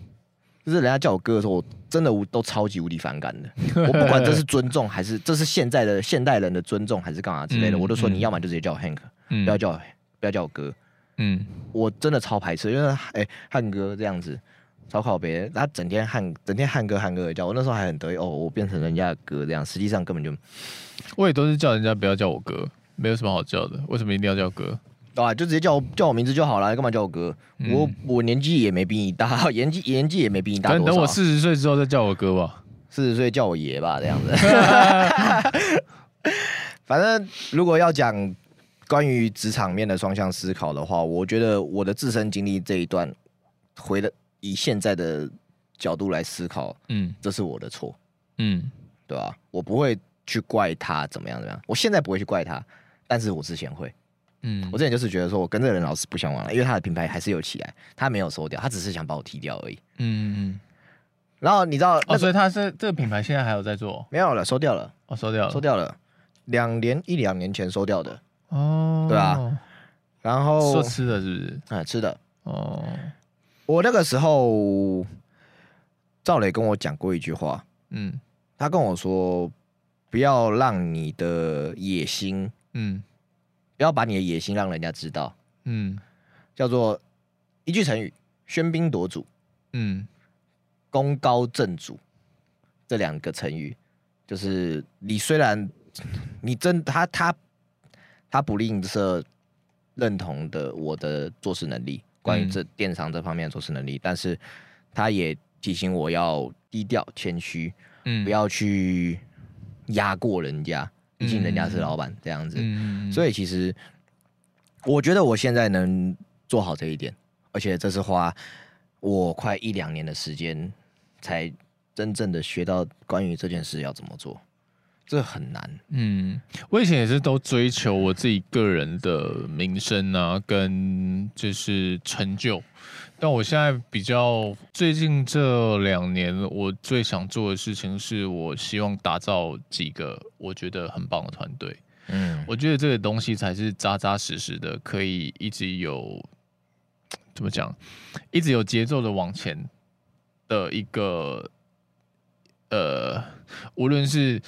就是人家叫我哥的时候，我真的都超级无敌反感的。[laughs] 我不管这是尊重还是这是现在的现代人的尊重还是干嘛之类的，嗯、我都说你要么就直接叫我 Hank，、嗯、不要叫我不要叫我哥。嗯，我真的超排斥，因为哎汉哥这样子超靠北，他整天汉整天汉哥汉哥的叫我，那时候还很得意哦，我变成人家的哥这样，实际上根本就我也都是叫人家不要叫我哥，没有什么好叫的，为什么一定要叫哥？对吧？就直接叫我叫我名字就好了，干嘛叫我哥？嗯、我我年纪也没比你大，[laughs] 年纪年纪也没比你大。等我四十岁之后再叫我哥吧，四十岁叫我爷吧，这样子。[laughs] 反正如果要讲关于职场面的双向思考的话，我觉得我的自身经历这一段，回的以现在的角度来思考，嗯，这是我的错，嗯，对吧？我不会去怪他怎么样怎么样，我现在不会去怪他，但是我之前会。嗯，我之前就是觉得说，我跟这个人老是不相往来，因为他的品牌还是有起来，他没有收掉，他只是想把我踢掉而已。嗯嗯。然后你知道，哦，所以他是这个品牌现在还有在做？没有了，收掉了。哦，收掉了，收掉了，两年一两年前收掉的。哦，对啊。然后说吃的是不是？嗯，吃的。哦。我那个时候，赵磊跟我讲过一句话。嗯。他跟我说，不要让你的野心，嗯。不要把你的野心让人家知道，嗯，叫做一句成语“喧宾夺主”，嗯，“功高震主”这两个成语，就是你虽然你真他他他不吝啬认同的我的做事能力，关于这电商这方面的做事能力，嗯、但是他也提醒我要低调谦虚，嗯，不要去压过人家。毕竟人家是老板这样子。嗯、所以其实我觉得我现在能做好这一点，而且这是花我快一两年的时间才真正的学到关于这件事要怎么做。这很难。嗯，我以前也是都追求我自己个人的名声啊，跟就是成就。但我现在比较最近这两年，我最想做的事情是我希望打造几个我觉得很棒的团队。嗯，我觉得这个东西才是扎扎实实的，可以一直有怎么讲，一直有节奏的往前的一个呃，无论是。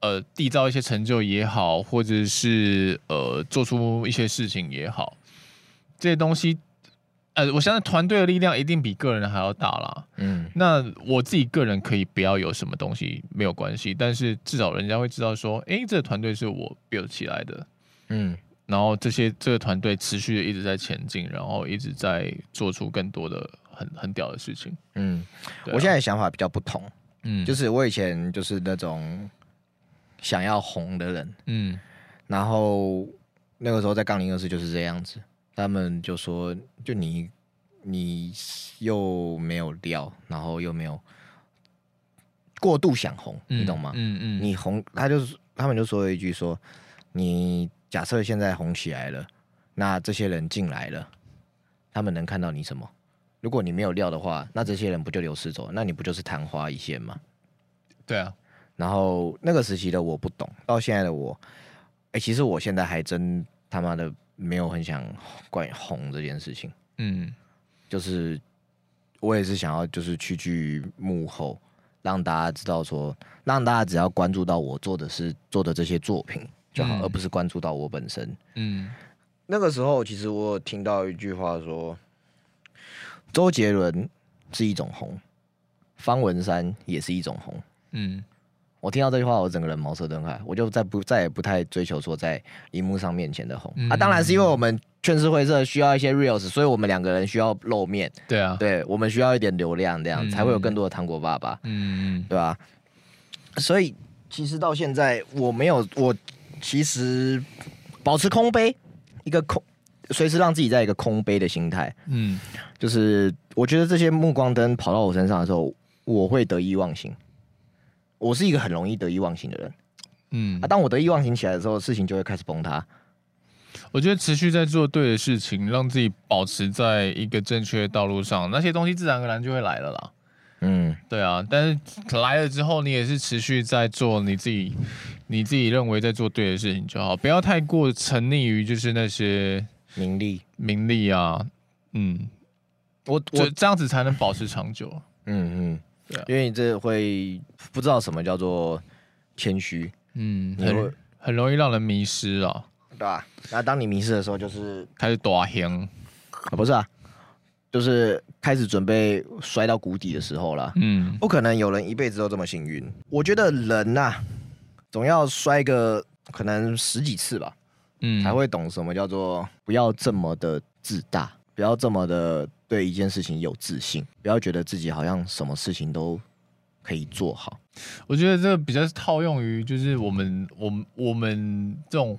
呃，缔造一些成就也好，或者是呃，做出一些事情也好，这些东西，呃，我相信团队的力量一定比个人还要大啦。嗯，那我自己个人可以不要有什么东西没有关系，但是至少人家会知道说，哎，这个团队是我 build 起来的。嗯，然后这些这个团队持续的一直在前进，然后一直在做出更多的很很屌的事情。嗯，啊、我现在想法比较不同。嗯，就是我以前就是那种。想要红的人，嗯，然后那个时候在杠铃二四就是这样子，他们就说，就你你又没有料，然后又没有过度想红，嗯、你懂吗？嗯嗯，嗯你红，他就是他们就说了一句说，你假设现在红起来了，那这些人进来了，他们能看到你什么？如果你没有料的话，那这些人不就流失走？那你不就是昙花一现吗？对啊。然后那个时期的我不懂，到现在的我，哎，其实我现在还真他妈的没有很想关于红这件事情。嗯，就是我也是想要，就是去去幕后，让大家知道说，让大家只要关注到我做的是做的这些作品就好，嗯、而不是关注到我本身。嗯，那个时候其实我有听到一句话说，周杰伦是一种红，方文山也是一种红。嗯。我听到这句话，我整个人茅塞顿开，我就再不再也不太追求说在荧幕上面前的红、嗯、啊。当然是因为我们劝世会社需要一些 reels，所以我们两个人需要露面。对啊，对，我们需要一点流量，这样、嗯、才会有更多的糖果爸爸。嗯，对吧？所以其实到现在，我没有，我其实保持空杯，一个空，随时让自己在一个空杯的心态。嗯，就是我觉得这些目光灯跑到我身上的时候，我会得意忘形。我是一个很容易得意忘形的人，嗯啊，当我得意忘形起来的时候，事情就会开始崩塌。我觉得持续在做对的事情，让自己保持在一个正确的道路上，那些东西自然而然就会来了啦。嗯，对啊，但是来了之后，你也是持续在做你自己，你自己认为在做对的事情就好，不要太过沉溺于就是那些名利、名利啊。嗯，我我这样子才能保持长久。嗯嗯。对啊，因为你这会不知道什么叫做谦虚，嗯，很会很容易让人迷失啊，对吧、啊？那当你迷失的时候，就是开始大香啊，不是啊，就是开始准备摔到谷底的时候了。嗯，不可能有人一辈子都这么幸运。我觉得人呐、啊，总要摔个可能十几次吧，嗯，才会懂什么叫做不要这么的自大，不要这么的。对一件事情有自信，不要觉得自己好像什么事情都可以做好。我觉得这个比较套用于就是我们我们我们这种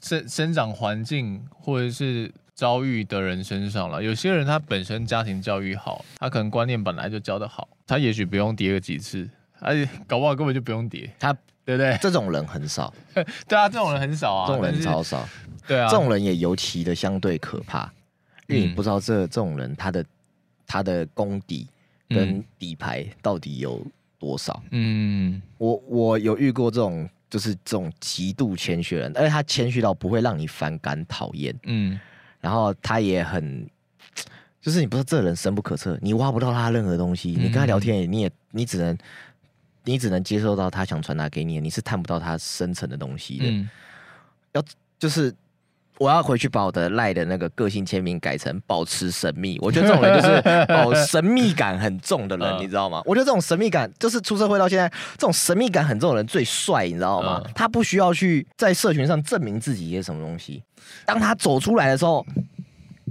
生生长环境或者是遭遇的人身上了。有些人他本身家庭教育好，他可能观念本来就教得好，他也许不用跌个几次，而且搞不好根本就不用跌，他对不对？这种人很少，[laughs] 对啊，这种人很少啊，这种人超少，对啊，这种人也尤其的相对可怕。因为你不知道这这种人他的他的功底跟底牌到底有多少。嗯，我我有遇过这种就是这种极度谦虚人，而且他谦虚到不会让你反感讨厌。嗯，然后他也很，就是你不知道这人深不可测，你挖不到他任何东西。你跟他聊天，你也你只能你只能接受到他想传达给你，你是探不到他深层的东西的。嗯，要就是。我要回去把我的赖的那个个性签名改成保持神秘。我觉得这种人就是 [laughs] 哦，神秘感很重的人，你知道吗？我觉得这种神秘感就是出社会到现在，这种神秘感很重的人最帅，你知道吗？他不需要去在社群上证明自己一些什么东西，当他走出来的时候，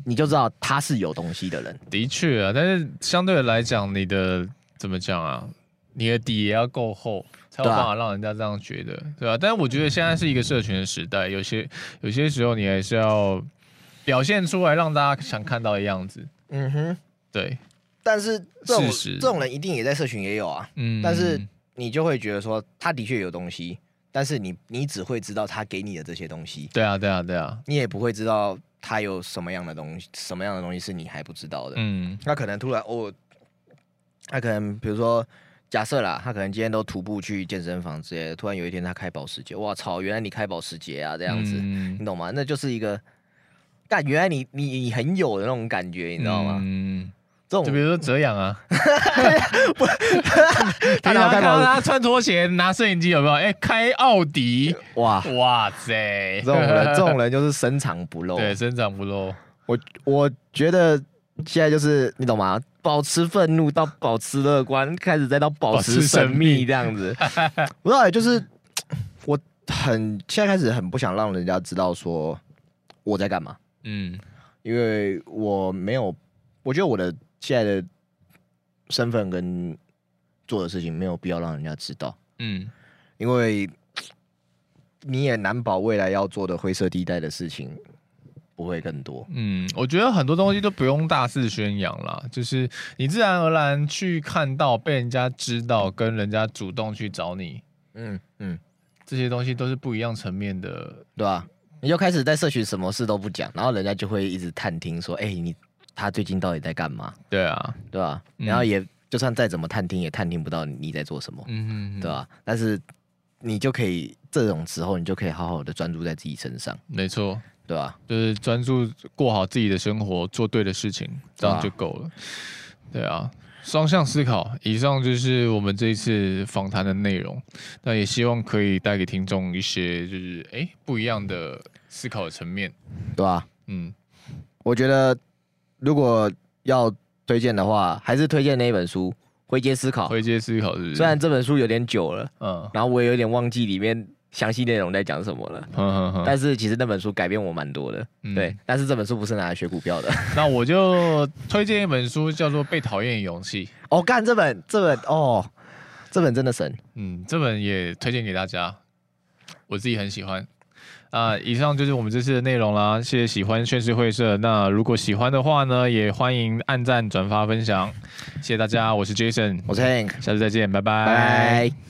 你就知道他是有东西的人。的确啊，但是相对来讲，你的怎么讲啊？你的底也要够厚，才有办法让人家这样觉得，对吧？啊？但是我觉得现在是一个社群的时代，有些有些时候你还是要表现出来，让大家想看到的样子。嗯哼，对。但是这种这种人一定也在社群也有啊。嗯。但是你就会觉得说，他的确有东西，但是你你只会知道他给你的这些东西。对啊，对啊，对啊。你也不会知道他有什么样的东西，什么样的东西是你还不知道的。嗯。那可能突然哦。他可能比如说，假设啦，他可能今天都徒步去健身房之类的，突然有一天他开保时捷，哇操！原来你开保时捷啊，这样子，嗯、你懂吗？那就是一个，但原来你你你很有的那种感觉，你知道吗？嗯，这种就比如说哲阳啊，[laughs] [laughs] 他看到他穿拖鞋拿摄影机有没有？哎、欸，开奥迪，哇哇塞！这种人，这种人就是深藏不露，对，深藏不露。我我觉得现在就是你懂吗？保持愤怒到保持乐观，开始再到保持神秘这样子。[laughs] 不知道，就是我很现在开始很不想让人家知道说我在干嘛。嗯，因为我没有，我觉得我的现在的身份跟做的事情没有必要让人家知道。嗯，因为你也难保未来要做的灰色地带的事情。不会更多。嗯，我觉得很多东西都不用大肆宣扬啦，就是你自然而然去看到，被人家知道，跟人家主动去找你，嗯嗯，这些东西都是不一样层面的，对吧？你就开始在社群什么事都不讲，然后人家就会一直探听说，哎，你他最近到底在干嘛？对啊，对吧？然后也就算再怎么探听，也探听不到你在做什么，嗯嗯，对吧？但是你就可以这种时候，你就可以好好的专注在自己身上，没错。对吧？就是专注过好自己的生活，做对的事情，这样就够了。对啊，双向思考。以上就是我们这一次访谈的内容。那也希望可以带给听众一些，就是哎不一样的思考的层面，对吧？嗯，我觉得如果要推荐的话，还是推荐那一本书《灰阶思考》。灰阶思考是不是？虽然这本书有点久了，嗯，然后我也有点忘记里面。详细内容在讲什么了？但是其实那本书改变我蛮多的，嗯、对。但是这本书不是拿来学股票的。[laughs] 那我就推荐一本书，叫做《被讨厌的勇气》。哦，干这本，这本哦，这本真的神。嗯，这本也推荐给大家，我自己很喜欢。啊、呃，以上就是我们这次的内容啦。谢谢喜欢炫世会社。那如果喜欢的话呢，也欢迎按赞、转发、分享。谢谢大家，我是 Jason，我是 Hank，下次再见，拜拜。拜拜。